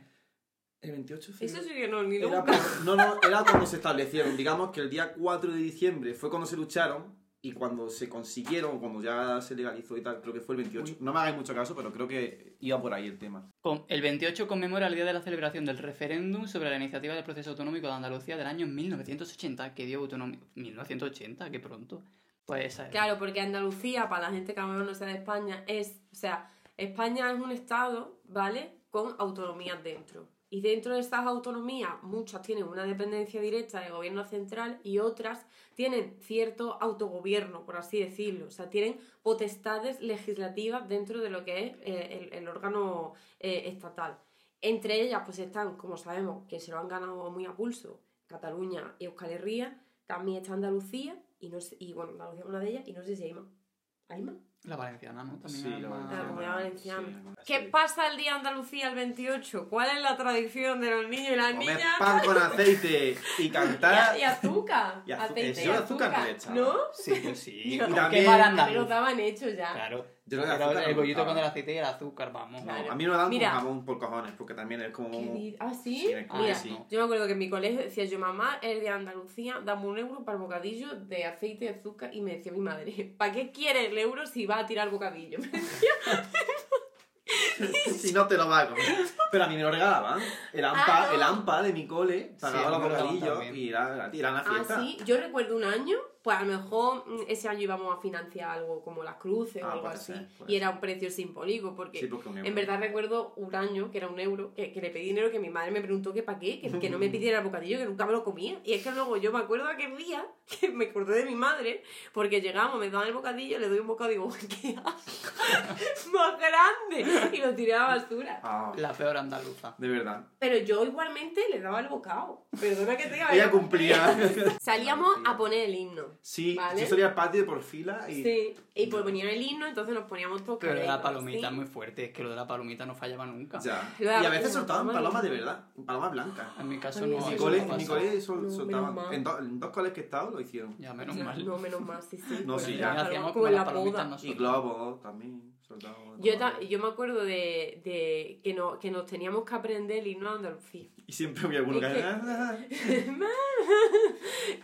Speaker 3: el 28 de
Speaker 2: Eso
Speaker 3: febrero-
Speaker 2: sí que no, ni
Speaker 3: Era, por- no, no, era cuando se establecieron. Digamos que el día 4 de diciembre fue cuando se lucharon y cuando se consiguieron, cuando ya se legalizó y tal, creo que fue el 28. No me hagáis mucho caso, pero creo que iba por ahí el tema.
Speaker 1: Con- El 28 conmemora el día de la celebración del referéndum sobre la iniciativa del proceso autonómico de Andalucía del año 1980, que dio autonomía. 1980, qué pronto. Pues esa es.
Speaker 2: Claro, porque Andalucía, para la gente que a lo mejor no sea de España, es, o sea, España es un estado, ¿vale? Con autonomías dentro. Y dentro de estas autonomías, muchas tienen una dependencia directa del gobierno central y otras tienen cierto autogobierno, por así decirlo. O sea, tienen potestades legislativas dentro de lo que es eh, el, el órgano eh, estatal. Entre ellas, pues están, como sabemos, que se lo han ganado muy a pulso, Cataluña y Euskal Herria, también está Andalucía, y, no sé- y bueno, Andalucía es una de ellas, y no sé si hay más. ¿Hay más?
Speaker 1: La valenciana, ¿no? También
Speaker 3: Sí, la
Speaker 1: más-
Speaker 2: La comunidad valenciana.
Speaker 3: Sí,
Speaker 2: ¿Qué
Speaker 3: sí.
Speaker 2: pasa el día de Andalucía el 28? ¿Cuál es la tradición de los niños y las
Speaker 3: Comer
Speaker 2: niñas?
Speaker 3: pan con aceite y
Speaker 2: Y,
Speaker 3: cantar.
Speaker 2: y azúcar.
Speaker 3: Y azu-
Speaker 2: aceite y
Speaker 3: azúcar no
Speaker 2: azúcar.
Speaker 3: le echaba.
Speaker 2: ¿No?
Speaker 1: Sí, yo sí.
Speaker 2: Yo-
Speaker 1: ¿Cómo
Speaker 3: también-
Speaker 1: que para
Speaker 2: A mí
Speaker 1: andaluz?
Speaker 2: los daban hechos ya.
Speaker 1: Claro.
Speaker 3: Yo no de
Speaker 1: Pero
Speaker 3: azúcar
Speaker 1: el
Speaker 3: no
Speaker 1: bollito con el aceite y el azúcar, vamos.
Speaker 2: Claro.
Speaker 3: A mí me lo dan
Speaker 2: Mira.
Speaker 3: con jamón por cojones, porque también es como.
Speaker 2: ¿Qué di- ¿Ah, sí?
Speaker 3: Como
Speaker 2: Mira,
Speaker 3: sí.
Speaker 2: yo me acuerdo que en mi colegio decía yo, mamá, el de Andalucía, dame un euro para el bocadillo de aceite y azúcar. Y me decía mi madre, ¿para qué quiere el euro si va a tirar el bocadillo?
Speaker 3: si no te lo va a comer. Pero a mí me lo regalaban. El AMPA,
Speaker 2: Ah, no.
Speaker 3: el AMPA de mi cole pagaba
Speaker 1: Sí,
Speaker 3: los
Speaker 1: me
Speaker 3: bocadillos y era, era una
Speaker 2: Ah,
Speaker 3: fiesta.
Speaker 2: sí. Yo recuerdo un año, pues a lo mejor mm, ese año íbamos a financiar algo como las cruces o
Speaker 3: Ah,
Speaker 2: algo
Speaker 3: puede
Speaker 2: así.
Speaker 3: ser,
Speaker 2: y era un precio simbólico, porque
Speaker 3: Sí, porque un euro.
Speaker 2: en verdad recuerdo un año, que era un euro, que, que le pedí dinero que mi madre me preguntó que para qué, que, que no me pidiera el bocadillo, que nunca me lo comía. Y es que luego yo me acuerdo aquel día que me acordé de mi madre, porque llegamos, me daban el bocadillo, le doy un bocado y digo, ¡qué asco! ¡Más grande! Y lo tiré a la basura.
Speaker 3: Ah,
Speaker 1: La peor andaluza.
Speaker 3: de verdad.
Speaker 2: Pero yo igualmente le daba el bocado. Perdona que te diga.
Speaker 3: Ella cumplía.
Speaker 2: Salíamos a poner el himno.
Speaker 3: Sí,
Speaker 2: Vale.
Speaker 3: yo salía al patio por fila y.
Speaker 2: Sí, y pues ponían el himno, entonces nos poníamos todos
Speaker 1: Pero la palomita es
Speaker 2: ¿sí?
Speaker 1: muy fuerte, es que lo de la palomita no fallaba nunca.
Speaker 3: Ya. Y a veces
Speaker 2: la
Speaker 3: soltaban
Speaker 2: paloma
Speaker 3: palomas de verdad, palomas blancas.
Speaker 1: En mi caso no.
Speaker 3: En mi cole,
Speaker 1: no
Speaker 3: mi cole sol-
Speaker 2: No,
Speaker 3: soltaban. En, do- en dos coles que he estado lo hicieron.
Speaker 1: Ya, menos
Speaker 2: Ya,
Speaker 1: mal.
Speaker 2: No, menos mal, sí, sí.
Speaker 3: No,
Speaker 2: Pues
Speaker 3: sí, ya.
Speaker 1: Hacíamos
Speaker 2: como
Speaker 1: las
Speaker 2: la
Speaker 1: palomitas
Speaker 2: boda.
Speaker 3: Y
Speaker 1: nosotros.
Speaker 3: globos también.
Speaker 2: Yo, ta- yo me acuerdo de, de que, no, que nos teníamos que aprender el himno de Andalucía.
Speaker 3: Y siempre había alguno que.
Speaker 2: Es que-
Speaker 3: "Ah,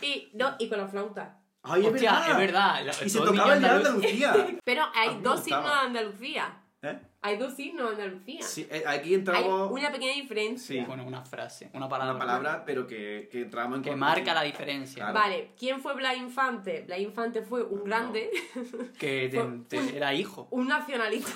Speaker 2: Y, no, y con la flauta.
Speaker 3: ¡Ay, es
Speaker 1: Hostia,
Speaker 3: verdad!
Speaker 1: es verdad. la-
Speaker 3: Y se tocaba el de Andalucía.
Speaker 2: Pero hay dos himnos de Andalucía.
Speaker 3: ¿Eh?
Speaker 2: Hay dos himnos de Andalucía.
Speaker 3: Sí, eh, aquí
Speaker 2: Hay
Speaker 3: entramos.
Speaker 2: una pequeña diferencia.
Speaker 3: Sí.
Speaker 1: Bueno, una frase, una palabra.
Speaker 3: Una palabra, pero que, que entramos en
Speaker 1: Que marca la diferencia.
Speaker 3: Claro.
Speaker 2: Vale, ¿quién fue Blas Infante? Blas Infante fue un grande,
Speaker 1: Que te- era hijo.
Speaker 2: un nacionalista.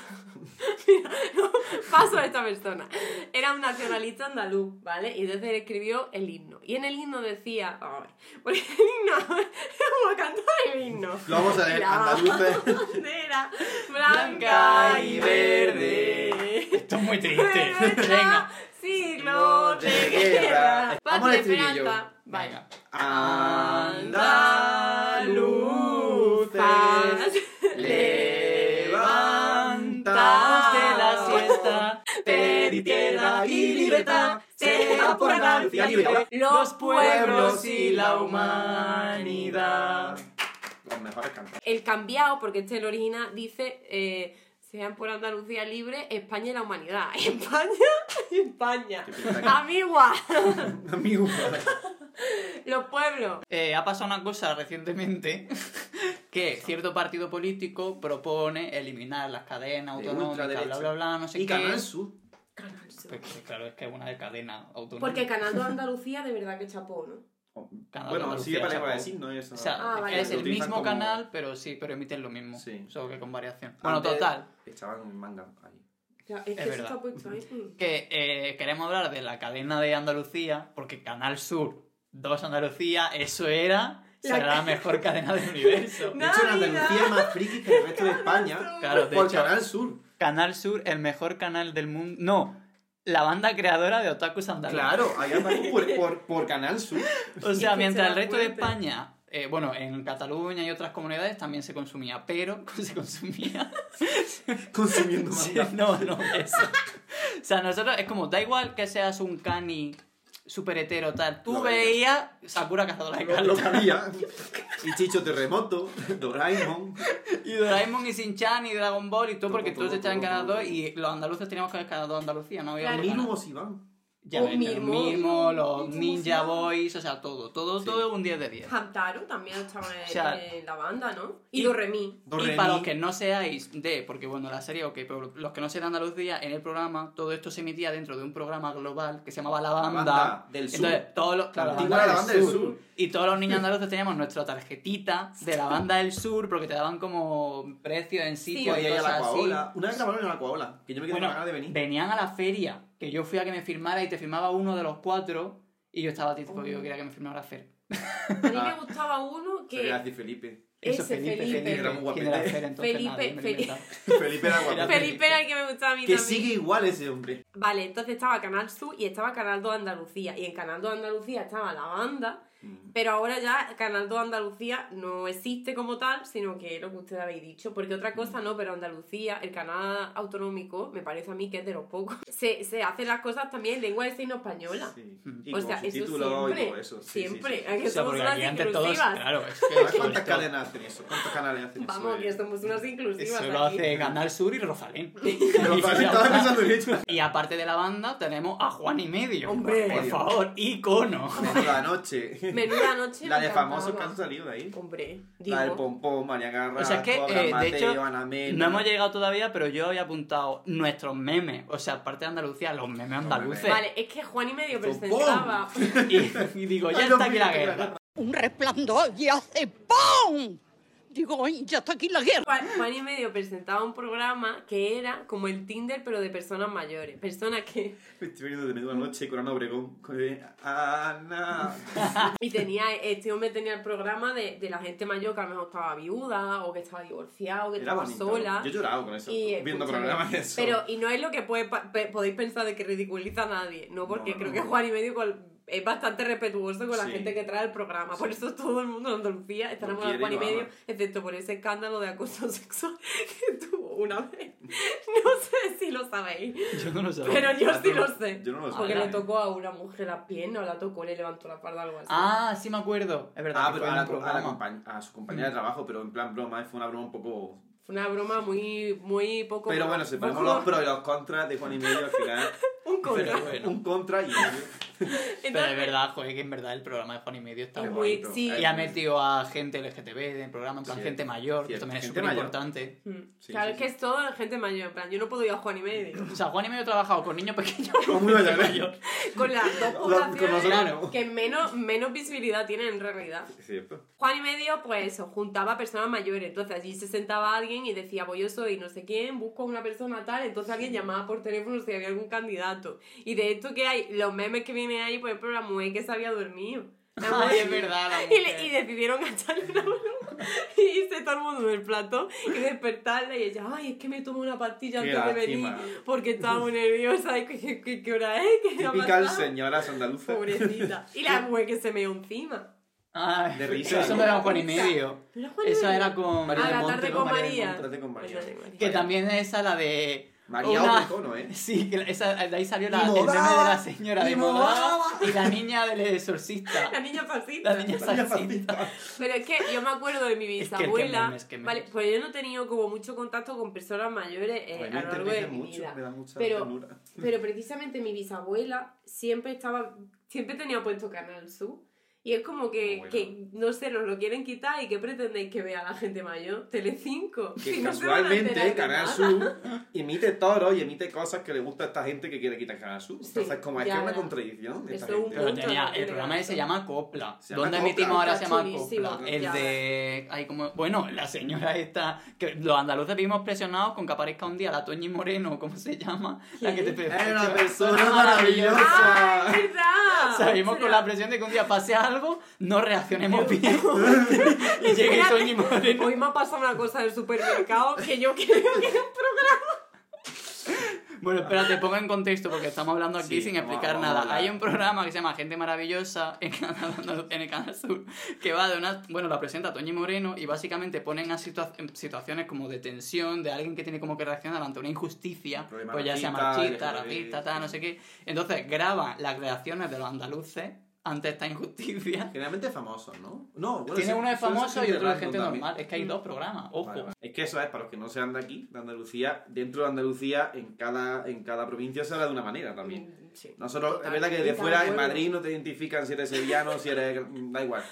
Speaker 2: Mira, no, paso a esta persona. Era un nacionalista andaluz, ¿vale? Y entonces él escribió el himno. Y en el himno decía, a ver, porque el himno, vamos a cantar el himno.
Speaker 3: Lo vamos a leer,
Speaker 2: La
Speaker 3: andaluces.
Speaker 2: bandera blanca y verde.
Speaker 1: Esto es muy triste.
Speaker 2: Venga. Siglo de guerra.
Speaker 3: Vamos al
Speaker 2: Patria
Speaker 3: estribillo.
Speaker 1: Venga.
Speaker 2: Andaluces,
Speaker 1: levantaos de la siesta, pedid tierra y libertad, sea por Andalucía libre, los pueblos y la humanidad.
Speaker 3: Los mejores cantantes.
Speaker 2: El cambiado, porque este el original dice, eh, sean por Andalucía libre, España y la humanidad. España y España. Amigua.
Speaker 3: Amigo.
Speaker 2: Los pueblos.
Speaker 1: Eh, ha pasado una cosa recientemente que cierto partido político propone eliminar las cadenas
Speaker 3: De
Speaker 1: autonómicas, bla bla bla, no sé
Speaker 3: Y
Speaker 1: qué.
Speaker 3: Canal Sur.
Speaker 2: Canal Sur.
Speaker 1: Pues claro, es que es una de cadena autonómica.
Speaker 2: Porque Canal de Andalucía de verdad que chapó, ¿no?
Speaker 1: Canal
Speaker 3: bueno, sigue para
Speaker 1: chapo.
Speaker 3: lengua de signos y eso.
Speaker 1: O sea,
Speaker 2: Ah,
Speaker 1: es
Speaker 2: vale,
Speaker 1: que es el mismo
Speaker 3: como-
Speaker 1: canal, pero sí, pero emiten lo mismo.
Speaker 3: Sí.
Speaker 1: Solo que con variación. Bueno,
Speaker 3: Antes
Speaker 1: total.
Speaker 3: Echaban manga ahí.
Speaker 2: Ya, es que
Speaker 1: Es
Speaker 2: eso
Speaker 1: verdad.
Speaker 2: está puesto ahí. Mm.
Speaker 1: Que eh, queremos hablar de la cadena de Andalucía, porque Canal Sur 2 Andalucía, eso era.
Speaker 2: La
Speaker 1: Será la mejor cadena del universo.
Speaker 3: De
Speaker 2: No,
Speaker 3: hecho, en. Andalucía es más friki que el resto de España.
Speaker 1: Claro, de
Speaker 3: por
Speaker 1: hecho,
Speaker 3: Canal Sur.
Speaker 1: Canal Sur, el mejor canal del mundo. No, la banda creadora de Otakus Andaluz.
Speaker 3: Claro, ahí andan por, por, por Canal Sur.
Speaker 1: O sea, mientras el resto de. España, eh, bueno, en Cataluña y otras comunidades también se consumía, pero se consumía.
Speaker 3: Consumiendo
Speaker 1: Sí,
Speaker 3: manga.
Speaker 1: no, no, eso. O sea, nosotros es como, da igual que seas un cani super hetero tal, tú veías Sakura cazadora de
Speaker 3: Lo, lo que
Speaker 1: cartas.
Speaker 3: había. Y Chicho Terremoto, Doraemon.
Speaker 1: Y Doraemon y Shin-Chan y Dragon Ball y todo, porque
Speaker 3: todo,
Speaker 1: todos echaban Canal
Speaker 3: todo.
Speaker 1: 2 y los andaluces teníamos que ver Canal 2 Andalucía, no había.
Speaker 3: Mínimo Iván.
Speaker 1: Ya
Speaker 2: O
Speaker 1: ves, los Ninja
Speaker 2: sí.
Speaker 1: Boys, o sea, todo, todo,
Speaker 3: Sí.
Speaker 1: todo un 10 de 10.
Speaker 2: Hamtaro también estaba en,
Speaker 1: O sea,
Speaker 2: en la banda, ¿no? Y,
Speaker 1: y-
Speaker 2: Doremi.
Speaker 3: Do,
Speaker 1: y para los que no seáis de, porque bueno, la serie, ok, pero los que no sean de Andalucía, en el programa, todo esto se emitía dentro de un programa global que se llamaba La Banda.
Speaker 3: banda del sur.
Speaker 1: Entonces, todos los, claro,
Speaker 3: Antigua la banda del sur.
Speaker 1: Y todos los niños andaluces teníamos nuestra tarjetita de la banda del sur, porque te daban como precios en sitios
Speaker 3: Podía
Speaker 1: y
Speaker 3: a la
Speaker 1: así.
Speaker 3: Una vez grabaron en la Coaola. Que yo me quedé
Speaker 1: Bueno,
Speaker 3: con ganas de venir.
Speaker 1: venían a la feria, que yo fui a que me firmara y te firmaba uno de los cuatro, y yo estaba tipo,
Speaker 2: Oh.
Speaker 1: yo quería que me firmara Fer.
Speaker 2: A mí
Speaker 3: Ah.
Speaker 2: me gustaba uno que...
Speaker 3: decir Felipe.
Speaker 1: Eso,
Speaker 2: Ese
Speaker 1: Felipe,
Speaker 2: Felipe.
Speaker 1: Felipe.
Speaker 3: Era muy
Speaker 1: ¿Quién era. Fer entonces?
Speaker 2: Felipe,
Speaker 1: he
Speaker 2: Felipe.
Speaker 3: Felipe era guapo.
Speaker 2: Felipe era el que me gustaba a mí
Speaker 3: Que
Speaker 2: también.
Speaker 3: sigue igual ese hombre.
Speaker 2: Vale, entonces estaba Canal Sur y estaba Canal 2 Andalucía. Y en Canal 2 Andalucía estaba la banda,
Speaker 3: Mm.
Speaker 2: pero ahora ya Canal 2 Andalucía no existe como tal, sino que es lo que ustedes habéis dicho. Porque otra cosa no, pero Andalucía, el canal autonómico, me parece a mí que es de los pocos. Se, se hacen las cosas también en lengua de signo española.
Speaker 3: Sí. Y
Speaker 2: O sea, eso siempre.
Speaker 3: y todo eso. Sí,
Speaker 2: siempre.
Speaker 3: sí,
Speaker 2: que
Speaker 1: O sea,
Speaker 2: somos
Speaker 1: porque
Speaker 2: unas
Speaker 1: aquí antes todos,
Speaker 2: inclusivas.
Speaker 1: claro, es que
Speaker 3: ¿Sabes
Speaker 1: sobre
Speaker 3: cuántas cadenas hacen eso? ¿Cuántos canales hacen eso?
Speaker 2: Vamos, que somos unas inclusivas
Speaker 1: Eso lo
Speaker 2: aquí.
Speaker 1: hace Canal Sur y Rosalén. Y aparte de la banda, tenemos a Juan y Medio.
Speaker 2: Hombre.
Speaker 1: Por favor, icono.
Speaker 3: La noche.
Speaker 2: Menuda noche.
Speaker 3: La
Speaker 2: me
Speaker 3: de famosos que han salido de ahí.
Speaker 2: Hombre,
Speaker 3: La del
Speaker 2: digo.
Speaker 3: Pompón, María Garra,
Speaker 1: O sea, es que, eh, de hecho. No hemos llegado todavía, pero yo había apuntado nuestros memes. O sea, aparte de Andalucía, los memes andaluces.
Speaker 2: Vale, es que Juan y medio presentaba.
Speaker 1: Y, y digo, ya está aquí la guerra.
Speaker 4: un resplandor y hace ¡pum! Digo, "Ay, ya está aquí la guerra.
Speaker 2: Juan, Juan y medio presentaba un programa que era como el Tinder, pero de personas mayores. Personas que.
Speaker 3: Me estoy veniendo de menuda noche con Ana Obregón. con Ana.
Speaker 2: Y tenía. Este hombre tenía el programa de, de la gente mayor que a lo mejor estaba viuda, o que estaba divorciada, o que
Speaker 3: Era
Speaker 2: estaba
Speaker 3: bonito.
Speaker 2: sola.
Speaker 3: Yo he llorado con eso.
Speaker 2: Y,
Speaker 3: viendo programas de eso.
Speaker 2: Pero, y no es lo que puede pa- pe- podéis pensar de que ridiculiza a nadie, no, porque
Speaker 3: No,
Speaker 2: creo
Speaker 3: no.
Speaker 2: que Juan y medio con- es bastante respetuoso con la
Speaker 3: Sí.
Speaker 2: gente que trae el programa. Por eso todo el mundo en Andalucía está enamorado de Juan y medio, excepto por ese escándalo de acoso sexual que tuvo una vez. No sé si lo sabéis,
Speaker 1: Yo no lo sabía.
Speaker 2: pero yo
Speaker 3: Ah,
Speaker 2: sí lo sé.
Speaker 3: yo no lo
Speaker 2: Porque le tocó a una mujer la pierna, o la tocó, le levantó la falda, algo así.
Speaker 1: Ah, sí me acuerdo. Es verdad.
Speaker 3: Ah,
Speaker 1: que
Speaker 3: pero a, la, a, a su compañera de trabajo, pero en plan broma, fue una broma un poco...
Speaker 2: Fue una broma muy, muy poco...
Speaker 3: Pero bueno, si ponemos
Speaker 2: poco-
Speaker 3: los pros y los contras de Juan y medio, al final,
Speaker 2: Un contra.
Speaker 1: Pero bueno.
Speaker 3: un contra y medio.
Speaker 1: Pero es verdad, joder, que en verdad el programa de Juan y Medio está
Speaker 2: Es
Speaker 1: guay.
Speaker 2: muy- sí.
Speaker 1: Y ha metido a gente LGTB en el programa, en plan
Speaker 3: Sí,
Speaker 1: gente mayor, que
Speaker 3: cierto.
Speaker 1: también es súper importante.
Speaker 2: mm,
Speaker 3: Sí,
Speaker 2: claro,
Speaker 3: sí,
Speaker 2: es que
Speaker 3: sí.
Speaker 2: es todo gente mayor. En plan, yo no puedo ir a Juan y medio.
Speaker 1: O sea, Juan y Medio ha trabajado con niños pequeños
Speaker 3: Con muy mayor.
Speaker 2: Con las dos
Speaker 3: Con
Speaker 2: poblaciones
Speaker 1: Claro.
Speaker 2: que menos, menos visibilidad tienen en realidad.
Speaker 3: Cierto.
Speaker 2: Juan y medio, pues eso, juntaba a personas mayores. Entonces allí se sentaba alguien y decía, pues yo soy no sé quién, busco a una persona tal. Entonces alguien llamaba por teléfono si había algún candidato. Y de esto que hay, los memes que vienen ahí, por ejemplo, la mujer que se había dormido. La
Speaker 1: Ay,
Speaker 2: mujer-
Speaker 1: es verdad, la
Speaker 2: Y, le- y decidieron echarle una broma y irse todo el mundo del plato y despertarla y ella, ay, es que me tomo una pastilla
Speaker 3: Qué
Speaker 2: antes de venir
Speaker 3: lástima.
Speaker 2: porque estaba muy nerviosa y ¿qué, qué, qué hora es? ¿Qué
Speaker 3: Típica
Speaker 2: pasado?".
Speaker 3: señoras andaluzas.
Speaker 2: Pobrecita. Y la mujer que se meó encima.
Speaker 1: Ay,
Speaker 3: De risa,
Speaker 1: Eso
Speaker 3: ¿no?
Speaker 1: era Juan y Medio.
Speaker 2: ¿No era Juan y
Speaker 1: Eso era con...
Speaker 3: María
Speaker 2: a
Speaker 3: del
Speaker 2: la tarde con
Speaker 3: María
Speaker 2: María.
Speaker 3: Con María.
Speaker 1: Que también es esa la de...
Speaker 3: María
Speaker 1: una-
Speaker 3: otro icono, ¿eh?
Speaker 1: Sí, que esa, de ahí salió la, el meme de la señora de
Speaker 3: modaba.
Speaker 1: y la niña del exorcista.
Speaker 2: La niña fascista.
Speaker 1: La niña
Speaker 3: fascista.
Speaker 2: Pero es que yo me acuerdo de mi
Speaker 1: Es que el que
Speaker 2: bisabuela.
Speaker 1: memes.
Speaker 2: vale, pues yo no he tenido como mucho contacto con personas mayores eh,
Speaker 3: mí
Speaker 2: a
Speaker 3: me
Speaker 2: lo largo de mi
Speaker 3: mucho,
Speaker 2: vida.
Speaker 3: me da mucha
Speaker 2: Pero-
Speaker 3: ternura.
Speaker 2: Pero precisamente mi bisabuela siempre estaba, siempre tenía puesto Canal Sur. Y es como que,
Speaker 3: Bueno.
Speaker 2: que, no sé, nos lo quieren quitar y que pretendéis que vea la gente mayor. Telecinco.
Speaker 3: Que
Speaker 2: Si no
Speaker 3: casualmente
Speaker 2: de
Speaker 3: Canal. Sur emite toros y emite cosas que le gusta a esta gente que quiere quitar Canal Sur.
Speaker 2: Sí,
Speaker 3: Entonces, como es que es una contradicción esta
Speaker 2: Eso es un
Speaker 3: gente.
Speaker 1: Pero tenía, el programa ese se llama Copla.
Speaker 3: Se llama
Speaker 1: ¿Dónde
Speaker 3: Copla.
Speaker 1: emitimos ahora se llama Copla?
Speaker 2: Ya.
Speaker 1: de. Ay, como, bueno, la señora esta. Que los andaluces vivimos presionados con que aparezca un día la Toñi Moreno, ¿cómo se llama? La que te
Speaker 3: Es una persona
Speaker 1: maravillosa.
Speaker 2: ¡Ah,
Speaker 3: maravillosa.
Speaker 2: es verdad!
Speaker 1: Salimos con la presión de que un día pase algo, no reaccionemos bien. y llegue Moreno.
Speaker 2: Hoy me ha pasado una cosa del supermercado que yo creo que es un programa.
Speaker 1: Bueno, espérate, pongo en contexto porque estamos hablando aquí
Speaker 3: Sí,
Speaker 1: sin
Speaker 3: vamos,
Speaker 1: explicar
Speaker 3: vamos a
Speaker 1: nada.
Speaker 3: hablar.
Speaker 1: Hay un programa que se llama Gente Maravillosa en, Canal, en el Canal Sur que va de una. Bueno, la presenta Toñi Moreno y básicamente ponen a situa- en situaciones como de tensión, de alguien que tiene como que reaccionar ante una injusticia, pues ya sea machista, racista, tal, no sé qué. Entonces graban las reacciones de los andaluces ante esta injusticia.
Speaker 3: Generalmente famosos, ¿no? No, bueno,
Speaker 1: Tiene
Speaker 3: sí,
Speaker 1: uno de
Speaker 3: suele ser
Speaker 1: famoso y otro de gente
Speaker 3: también.
Speaker 1: normal. Es que hay dos programas, ojo.
Speaker 3: Vale, vale. Es que eso es, para los que no sean de aquí, de Andalucía, dentro de Andalucía, en cada, en cada provincia se habla de una manera también.
Speaker 2: Sí.
Speaker 3: Nosotros, es verdad que de fuera, en. Madrid, no te identifican si eres sevillano, si eres... da igual.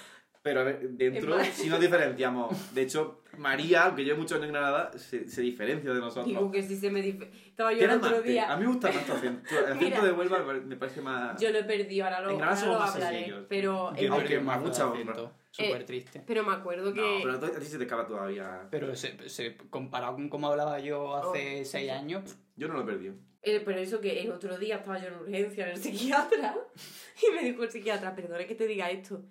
Speaker 3: Pero a ver, dentro sí nos diferenciamos. De hecho, María, aunque yo mucho en Granada, se, se diferencia de nosotros.
Speaker 2: Digo que sí se me. Estaba yo el otro
Speaker 3: más, te-
Speaker 2: día.
Speaker 3: A mí me gusta más tu acento. El acento
Speaker 2: Mira.
Speaker 3: de Huelva me parece más...
Speaker 2: Yo lo he perdido, ahora lo,
Speaker 3: En Granada
Speaker 2: ahora
Speaker 3: somos
Speaker 2: lo
Speaker 3: más
Speaker 2: hablaré.
Speaker 3: sencillos.
Speaker 2: Pero,
Speaker 1: Yo
Speaker 3: Aunque
Speaker 1: que
Speaker 3: más mucha honra.
Speaker 1: Súper
Speaker 2: Eh,
Speaker 1: triste.
Speaker 2: pero me acuerdo que.
Speaker 3: No, pero a ti- se te escapa todavía.
Speaker 1: Pero se, se, comparado con cómo hablaba yo hace
Speaker 2: Oh,
Speaker 1: seis
Speaker 2: sí.
Speaker 1: años,
Speaker 3: Yo no lo he perdido.
Speaker 2: Eh, pero eso que el otro día estaba yo en urgencia en el psiquiatra y me dijo el psiquiatra, perdona que te diga esto,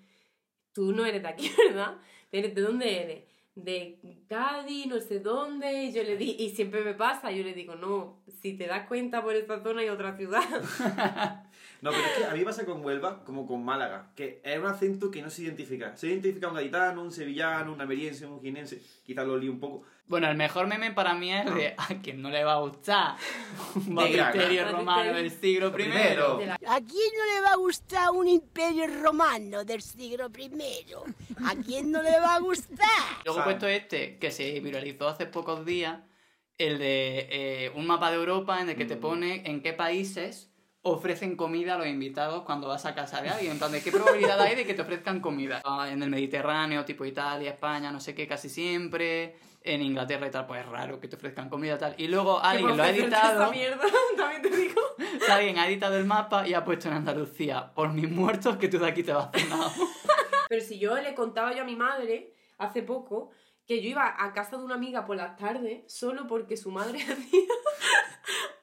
Speaker 2: tú no eres de aquí, ¿verdad? ¿Eres de dónde eres? De Cádiz, no sé dónde, y yo le di, y siempre me pasa, yo le digo, no, si te das cuenta por esta zona hay otra ciudad.
Speaker 3: No, pero es que a mí pasa con Huelva como con Málaga, que es un acento que no se identifica. Se identifica un gaditano, un sevillano, un ameriense, un ginense, quizás lo lío un poco.
Speaker 1: Bueno, el mejor meme para mí es de a quien no le va a gustar un
Speaker 3: De
Speaker 1: baptisterio romano del siglo
Speaker 3: Lo
Speaker 1: I.
Speaker 4: ¿A quién no le va a gustar un imperio romano del siglo I? ¿A quién no le va a gustar?
Speaker 1: Luego he puesto este, que se viralizó hace pocos días, el de eh, un mapa de Europa en el que te
Speaker 3: Mm.
Speaker 1: pone en qué países ofrecen comida a los invitados cuando vas a casa de alguien. En plan, ¿de qué probabilidad hay de que te ofrezcan comida? Ah, En el Mediterráneo, tipo Italia, España, no sé qué, casi siempre. En Inglaterra y tal, pues es raro que te ofrezcan comida tal. Y luego alguien lo ha editado.
Speaker 2: esa mierda, también te digo.
Speaker 1: Alguien ha editado el mapa y ha puesto en Andalucía, por mis muertos que tú de aquí te vas cenado.
Speaker 2: Pero si yo le contaba yo a mi madre hace poco que yo iba a casa de una amiga por las tardes solo porque su madre hacía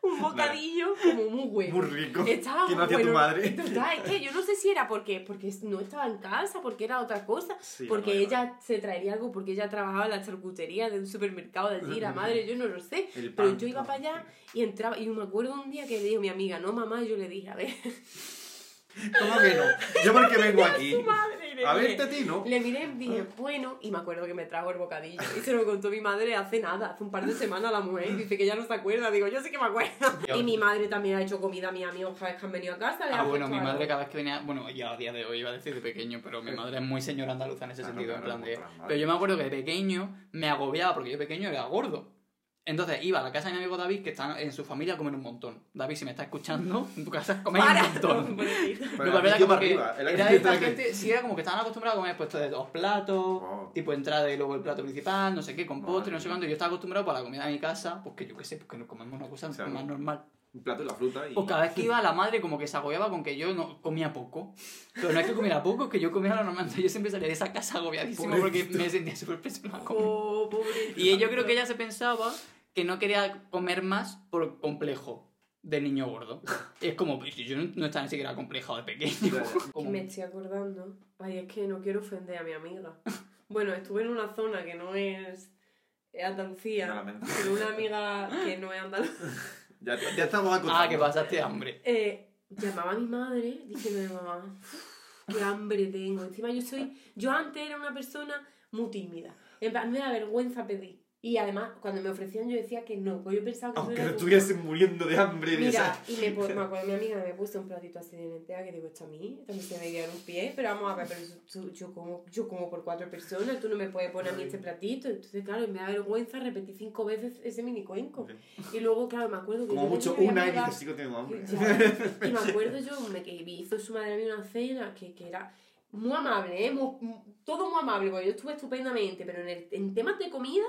Speaker 2: un bocadillo como muy bueno.
Speaker 3: Muy rico.
Speaker 2: Estaba
Speaker 3: Que no hacía tu
Speaker 2: bueno.
Speaker 3: madre.
Speaker 2: Total, es que yo no sé si era porque, porque no estaba en casa, porque era otra cosa,
Speaker 3: Sí,
Speaker 2: porque ella se traería algo, porque ella trabajaba en la charcutería de un supermercado de allí, la madre, yo no lo sé. Pero yo iba para allá y entraba, y me acuerdo un día que le dijo a mi amiga, no mamá, y yo le dije, a ver,
Speaker 3: ¿Cómo que no? Yo porque vengo aquí.
Speaker 2: madre.
Speaker 3: A verte a ti, ¿no?
Speaker 2: Le miré dije, bueno, y me acuerdo que me trajo el bocadillo. Y se lo contó mi madre hace nada, hace un par de semanas la mujer. Dice que ya no se acuerda. Digo, yo sí que me acuerdo. Y mi madre también ha hecho comida a mis amigos cada vez que han venido a casa. le
Speaker 1: Ah, bueno, mi madre
Speaker 2: algo.
Speaker 1: cada vez que venía, bueno, ya a día de hoy iba a decir de pequeño, pero mi madre es muy señora andaluza en ese
Speaker 3: Claro,
Speaker 1: sentido, en plan de... Pero yo me acuerdo que de pequeño me agobiaba porque yo pequeño era gordo. Entonces iba a la casa de mi amigo David, que está en su familia comen un montón. David, si me estás escuchando, en tu casa coméis
Speaker 2: Para.
Speaker 1: un montón.
Speaker 2: Pobrecito.
Speaker 3: Pero
Speaker 1: No,
Speaker 3: la metió
Speaker 1: como
Speaker 3: para
Speaker 1: que
Speaker 3: arriba, era
Speaker 1: era
Speaker 3: que-
Speaker 1: esta gente, sí, era como que estaban acostumbrados a comer puesto de dos platos,
Speaker 3: Wow.
Speaker 1: tipo entrada y luego el plato principal, no sé qué, con postre, no sé cuánto. Yo estaba acostumbrado para la comida de mi casa, pues que yo qué sé, pues que nos comemos una cosa
Speaker 3: O sea,
Speaker 1: más normal.
Speaker 3: Un plato y la fruta y...
Speaker 1: Pues cada vez que iba la madre como que se agobiaba con que yo no comía poco. Pero no es que comiera poco, es que yo comía lo normal. Entonces yo siempre salía de esa casa agobiadísimo porque me sentía súper pesada.
Speaker 2: Oh, pobrecito.
Speaker 1: Y yo creo que ella se pensaba que no quería comer más por complejo del niño gordo. Es como, pues, yo no, no estaba ni siquiera complejado de pequeño. Como-
Speaker 2: Me estoy acordando. Ay, es que no quiero ofender a mi amiga. Bueno, estuve en una zona que no es Andalucía, con una amiga que no es andaluza.
Speaker 3: Ya, ya estamos acostados.
Speaker 1: Ah, que pasaste hambre.
Speaker 2: Eh, llamaba a mi madre diciéndole, mamá, qué hambre tengo. Encima yo soy, yo antes era una persona muy tímida. En plan, me da vergüenza pedir. Y además, cuando me ofrecían yo decía que no, porque yo pensaba que
Speaker 3: Aunque no estuviese muriendo de hambre.
Speaker 2: Mira,
Speaker 3: esa-
Speaker 2: y me, me acuerdo mi amiga me puso un platito así de lenteja que digo, esto a mí, también se me en un pie, pero vamos a ver, pero tú- yo, como, yo como por cuatro personas, tú no me puedes poner a mí este platito. Entonces, claro, me da vergüenza repetir cinco veces ese mini cuenco. Y luego, claro, me acuerdo que
Speaker 3: Como
Speaker 2: yo
Speaker 3: mucho una y sigo teniendo hambre.
Speaker 2: ya. Y me acuerdo yo, me, que hizo su madre mía una cena que, que era muy amable, ¿eh? Muy- todo muy amable, porque yo estuve estupendamente, pero en, el, en temas de comida,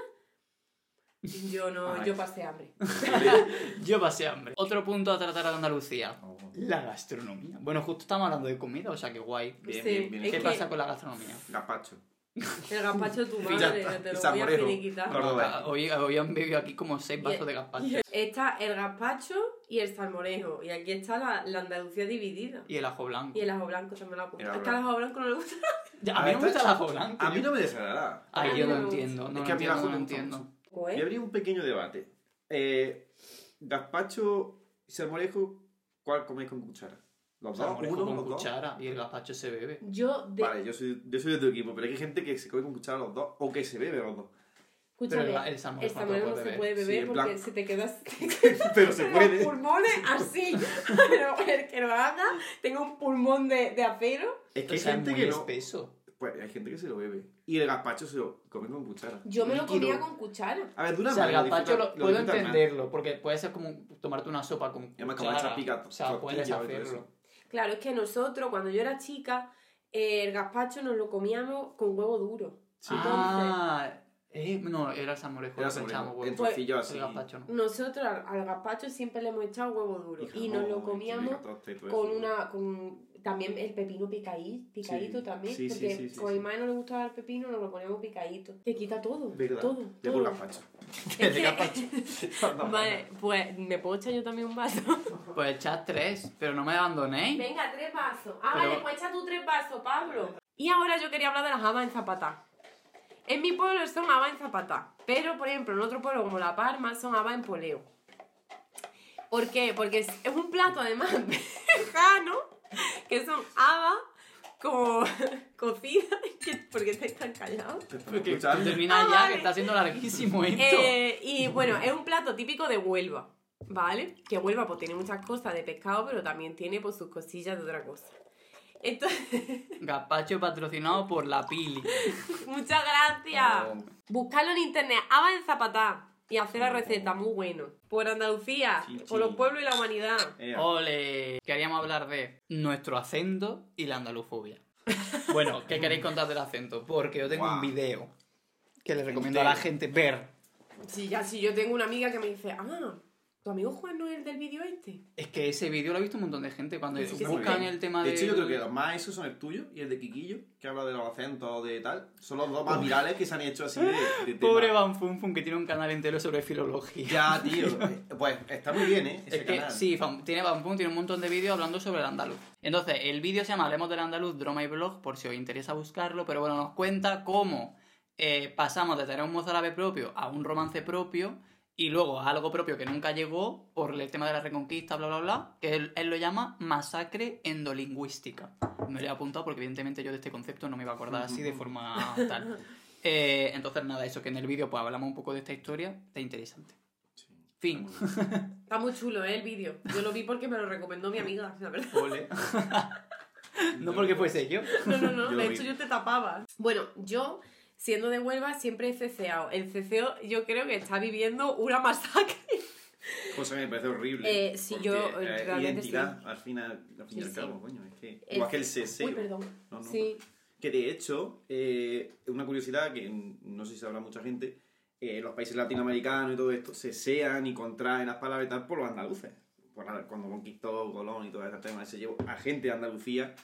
Speaker 2: yo no,
Speaker 3: Ay.
Speaker 2: yo pasé hambre.
Speaker 1: Yo pasé hambre. Otro punto a tratar de Andalucía.
Speaker 3: Oh,
Speaker 1: La gastronomía. Bueno, justo estamos hablando de comida, o sea que guay.
Speaker 3: Bien,
Speaker 2: Sí,
Speaker 3: bien, bien.
Speaker 2: es
Speaker 1: ¿Qué
Speaker 2: que-
Speaker 1: pasa con la gastronomía?
Speaker 3: Gazpacho.
Speaker 2: El gazpacho de tu madre,
Speaker 3: está.
Speaker 2: que te
Speaker 3: Y
Speaker 2: lo voy a.
Speaker 3: Córdoba.
Speaker 1: Hoy, hoy han bebido aquí como seis vasos de gazpacho.
Speaker 2: Está el gazpacho y el salmorejo. Y aquí está la, la Andalucía dividida.
Speaker 1: Y el ajo blanco.
Speaker 2: Y el ajo blanco también lo ha puesto.
Speaker 3: El ajo
Speaker 2: Es que al ajo blanco no le gusta.
Speaker 1: Ya, a mí no me gusta el ajo blanco.
Speaker 3: A mí no me desagrada.
Speaker 1: Ay,
Speaker 2: A mí
Speaker 1: yo
Speaker 2: no
Speaker 1: no entiendo. No
Speaker 3: Es que a mí el ajo
Speaker 1: no entiendo.
Speaker 3: Mucho.
Speaker 2: Pues,
Speaker 3: Y habría un pequeño debate. Eh, gazpacho y salmorejo, ¿cuál coméis con cuchara? ¿Los dos?
Speaker 1: Salmorejo
Speaker 3: ¿Uno?
Speaker 1: con
Speaker 3: ¿Los dos?
Speaker 1: cuchara y el gazpacho se bebe.
Speaker 2: yo de...
Speaker 3: Vale, yo soy, yo soy de tu equipo, pero hay gente que se come con cuchara los dos o que se bebe los dos.
Speaker 2: Escúchame,
Speaker 1: Pero el- el salmorejo
Speaker 2: el salmorejo
Speaker 1: no
Speaker 2: no
Speaker 1: se puede
Speaker 3: beber. Sí,
Speaker 2: porque
Speaker 3: plan-
Speaker 2: se te quedas...
Speaker 3: pero se
Speaker 2: los
Speaker 3: puede.
Speaker 2: pulmones así. Pero el que lo haga tenga un pulmón de, de acero.
Speaker 3: Es que
Speaker 1: O
Speaker 3: hay
Speaker 1: sea, es
Speaker 3: gente
Speaker 1: muy
Speaker 3: que no.
Speaker 1: espeso.
Speaker 3: Pues hay gente que se lo bebe. Y el gazpacho se lo come con cuchara.
Speaker 2: Yo me lo
Speaker 3: Líquido.
Speaker 2: comía con cuchara.
Speaker 3: A ver, de
Speaker 1: O
Speaker 3: una
Speaker 1: sea, el
Speaker 3: manera,
Speaker 1: gazpacho
Speaker 3: disfruta-
Speaker 1: lo, puedo
Speaker 3: disfrutas más.
Speaker 1: entenderlo, porque puede ser como tomarte una sopa con
Speaker 3: Y además como
Speaker 1: cuchara.
Speaker 3: esa pica
Speaker 1: O sea, puedes
Speaker 3: tortilla y todo
Speaker 1: hacerlo.
Speaker 3: eso.
Speaker 2: Claro, es que nosotros, cuando yo era chica, eh, el gazpacho nos lo comíamos con huevo duro.
Speaker 3: Sí.
Speaker 1: Ah, eh, no, era el salmorejo.
Speaker 3: Era
Speaker 1: lo huevo.
Speaker 3: en
Speaker 2: Pues-
Speaker 1: El
Speaker 3: así.
Speaker 1: gazpacho no.
Speaker 2: Nosotros al, al gazpacho siempre le hemos echado huevo duro. Y, nos lo comíamos con una con también el pepino picaí, picadito
Speaker 3: Sí,
Speaker 2: también
Speaker 3: sí, sí,
Speaker 2: porque
Speaker 3: sí, sí,
Speaker 2: con
Speaker 3: sí.
Speaker 2: mi madre no le gustaba el pepino nos lo poníamos picadito te quita todo
Speaker 3: ¿Verdad?
Speaker 2: todo
Speaker 3: De
Speaker 2: todo
Speaker 3: por gazpacho.
Speaker 2: Vale pues me puedo echar yo también un vaso
Speaker 1: Pues echad tres, pero no me abandonéis.
Speaker 2: venga tres vasos ah
Speaker 1: Pero-
Speaker 2: vale pues echa tú tres vasos Pablo y ahora yo quería hablar de las habas en zapatá en mi pueblo son habas en zapatá pero por ejemplo en otro pueblo como La Palma son habas en poleo ¿Por qué? Porque es es un plato además vegano, que son habas como cocidas. ¿Qué- ¿Por qué estáis tan callados?
Speaker 1: Porque termina
Speaker 2: Ah,
Speaker 1: ya,
Speaker 2: vale.
Speaker 1: que está siendo larguísimo esto.
Speaker 2: Eh, y bueno, es un plato típico de Huelva, ¿vale? Que Huelva pues tiene muchas cosas de pescado, pero también tiene pues sus cosillas de otra cosa. Entonces,
Speaker 1: Gazpacho patrocinado por la Pili.
Speaker 2: muchas gracias.
Speaker 3: Oh.
Speaker 2: Buscarlo en internet, habas en zapatá. Y hacer la receta, muy bueno. Por Andalucía,
Speaker 3: Sí,
Speaker 2: por
Speaker 3: sí.
Speaker 2: los pueblos y la humanidad.
Speaker 3: Ea.
Speaker 1: Ole. Queríamos hablar de nuestro acento y la andalufobia. Bueno, ¿qué queréis contar del acento? Porque yo tengo
Speaker 3: Guau.
Speaker 1: un video que le recomiendo a la gente ver.
Speaker 2: Sí, ya, sí, yo tengo una amiga que me dice, ah, ¿tu amigo Juan no es el del vídeo este?
Speaker 1: Es que ese vídeo lo ha visto un montón de gente cuando
Speaker 2: Sí,
Speaker 1: buscan
Speaker 2: sí.
Speaker 1: el tema
Speaker 3: De
Speaker 1: de.
Speaker 3: hecho, yo creo que los más esos son el tuyo y el de Kikillo, que habla de los acentos de tal. Son los dos más virales que se han hecho así de, de tema.
Speaker 1: Pobre Van Fun Fun que tiene un canal entero sobre filología.
Speaker 3: Ya, tío. Eh, Pues está muy bien, ¿eh? Ese
Speaker 1: Es que
Speaker 3: canal.
Speaker 1: sí, Fan- tiene Van Fun, tiene un montón de vídeos hablando sobre el andaluz. Entonces, el vídeo se llama Hablemos del andaluz, Droma y Blog, por si os interesa buscarlo, pero bueno, nos cuenta cómo eh, pasamos de tener un mozárabe propio a un romance propio y luego a algo propio que nunca llegó por el tema de la reconquista, bla, bla, bla, que él, él lo llama masacre endolingüística. Me lo he apuntado porque evidentemente yo de este concepto no me iba a acordar así de forma tal. Eh, entonces, nada, eso que en el vídeo pues hablamos un poco de esta historia, está interesante.
Speaker 3: Sí,
Speaker 1: Fin.
Speaker 3: está muy bien.
Speaker 2: Está muy chulo, ¿eh? El vídeo. Yo lo vi porque me lo recomendó mi amiga, la verdad.
Speaker 1: Ole. no porque fuese yo.
Speaker 2: No, no, no.
Speaker 3: Yo
Speaker 2: de
Speaker 3: vi.
Speaker 2: hecho, yo te tapaba. Bueno, yo siendo de Huelva, siempre he ceceado. El ceceo yo creo que está viviendo una masacre.
Speaker 3: Cosa que me parece horrible.
Speaker 2: Eh, sí,
Speaker 3: porque,
Speaker 2: yo,
Speaker 3: eh,
Speaker 2: realmente
Speaker 3: identidad,
Speaker 2: sí.
Speaker 3: al final, al fin y
Speaker 2: Sí,
Speaker 3: al
Speaker 2: sí.
Speaker 3: cabo, coño, es que...
Speaker 2: El-
Speaker 3: Igual que el ceseo.
Speaker 2: Uy, perdón.
Speaker 3: No, no.
Speaker 2: Sí.
Speaker 3: Que de hecho, eh, una curiosidad que no sé si sabrá mucha gente, eh, los países latinoamericanos y todo esto se sean y contraen las palabras y tal por los andaluces. Por la- cuando conquistó Colón y todo ese tema, se llevó a gente de Andalucía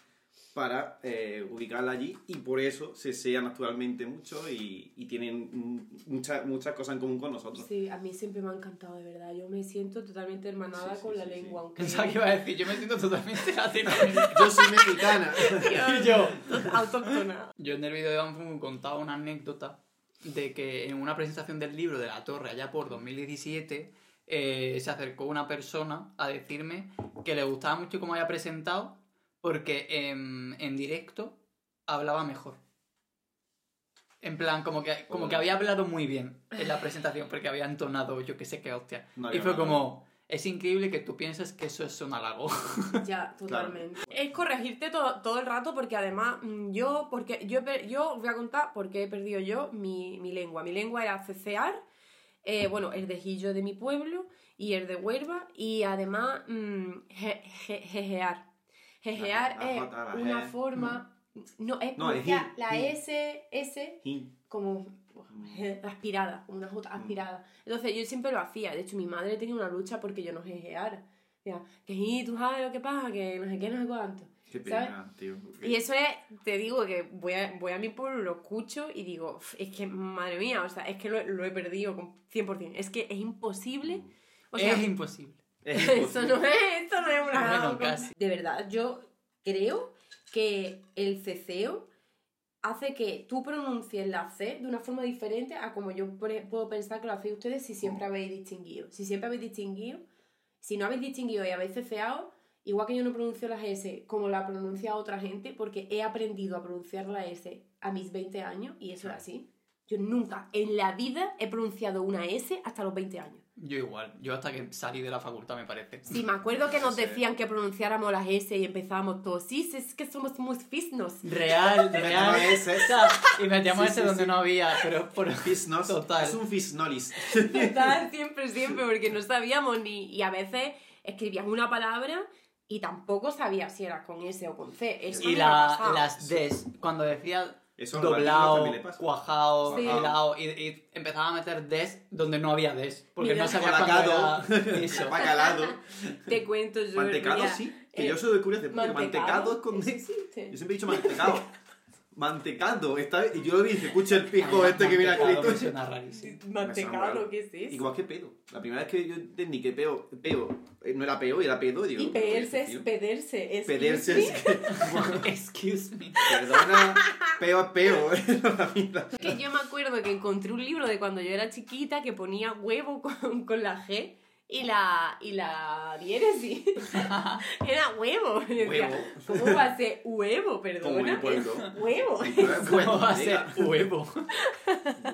Speaker 3: para eh, ubicarla allí y por eso se sean actualmente mucho y, y tienen muchas muchas cosas en común con nosotros.
Speaker 2: Sí, a mí siempre me ha encantado, de verdad. Yo me siento totalmente hermanada
Speaker 3: Sí, sí,
Speaker 2: con la
Speaker 3: sí, sí.
Speaker 2: lengua. Aunque...
Speaker 1: Pensaba que iba a decir, yo me siento totalmente latinoamericano.
Speaker 3: Yo soy mexicana.
Speaker 1: Y yo,
Speaker 2: Autóctona.
Speaker 1: Yo en el vídeo de Banfu contaba una anécdota de que en una presentación del libro de la Torre, allá por 2017, eh, se acercó una persona a decirme que le gustaba mucho cómo había presentado porque en, en directo hablaba mejor. En plan, como que, como que había hablado muy bien en la presentación porque había entonado yo que sé qué hostia.
Speaker 3: No
Speaker 1: y fue
Speaker 3: nada.
Speaker 1: como, es increíble que tú pienses que eso es un halago.
Speaker 2: Ya, totalmente. Es corregirte todo, todo el rato porque además mm, yo, porque yo, yo os voy a contar por qué he perdido yo mi, mi lengua. Mi lengua era cecear, eh, bueno, el de Gillo de mi pueblo y el de Huelva y además mm, je- je- jejear. Jejear
Speaker 3: La- la
Speaker 2: es
Speaker 3: J,
Speaker 2: una
Speaker 3: G.
Speaker 2: forma... No, es
Speaker 3: No, es
Speaker 2: la. S, S
Speaker 3: Y-
Speaker 2: como je- aspirada, como una J aspirada. Entonces yo siempre lo hacía. De hecho, mi madre tenía una lucha porque yo no jejeara. Decía, que sí, tú sabes lo que pasa, que no sé qué, no sé cuánto.
Speaker 3: Qué
Speaker 2: ¿Sabes?
Speaker 3: pena, tío.
Speaker 2: Y eso es, te digo que voy a, voy a mi pueblo, lo escucho y digo, "Uf, es que, madre mía, o sea, es que lo, lo he perdido con 100%. Es que es imposible. O sea,
Speaker 1: es imposible.
Speaker 3: Es
Speaker 2: eso no es, esto no es una...
Speaker 1: Bueno, casi.
Speaker 2: De verdad, yo creo que el ceceo hace que tú pronuncies la C de una forma diferente a como yo puedo pensar que lo hacéis ustedes si siempre habéis distinguido. Si siempre habéis distinguido, si no habéis distinguido y habéis ceceado, igual que yo no pronuncio las S como la pronuncia otra gente, porque he aprendido a pronunciar la S a mis 20 años y eso es así. Yo nunca en la vida he pronunciado una S hasta los 20 años.
Speaker 1: Yo igual, yo hasta que salí de la facultad me parece.
Speaker 2: Sí, me acuerdo que nos decían que pronunciáramos las S y empezábamos todos, sí, es que somos muy fisnos.
Speaker 1: Real, real. sea, y metíamos
Speaker 3: Sí,
Speaker 1: ese
Speaker 3: sí,
Speaker 1: donde
Speaker 3: sí.
Speaker 1: no había, pero por
Speaker 3: Fisnos.
Speaker 1: Total.
Speaker 3: Es un fisnolis.
Speaker 2: Total, siempre, siempre, porque no sabíamos ni... Y a veces escribíamos una palabra y tampoco sabía si era con S o con C. Eso
Speaker 1: Y la, las Ds, cuando decía
Speaker 3: Eso
Speaker 1: doblado,
Speaker 3: también le pasa.
Speaker 1: cuajado,
Speaker 2: Sí.
Speaker 1: helado, y, y empezaba a meter Ds donde no había Ds, porque
Speaker 2: Mira.
Speaker 1: no sabía cuándo era eso.
Speaker 3: Bacalado.
Speaker 2: Te cuento yo.
Speaker 3: Mantecado
Speaker 2: mira,
Speaker 3: sí. Que
Speaker 2: eh,
Speaker 3: yo soy de curioso. Mantecado, mantecado es con...
Speaker 2: existe.
Speaker 3: Yo siempre he dicho mantecado. Mantecado. Esta y yo lo dije, escucha el pijo este que viene
Speaker 1: Mantecado me suena rarísimo.
Speaker 2: Mantecado, ¿qué es eso?
Speaker 3: Igual que pedo. La primera vez que yo entendí que peo, peo eh, no era peo, era pedo. Digo,
Speaker 2: Y
Speaker 3: ¿qué
Speaker 2: pedirse es pederse.
Speaker 3: Pederse es.
Speaker 1: Excuse me.
Speaker 3: Perdona, peo es peo. La vida.
Speaker 2: que yo me acuerdo que encontré un libro de cuando yo era chiquita que ponía huevo con, con la G y la, y la diéresis. Era huevo. Decía,
Speaker 3: Huevo.
Speaker 2: ¿Cómo va a ser huevo? Perdona. Huevo.
Speaker 1: ¿Cómo va a ser huevo?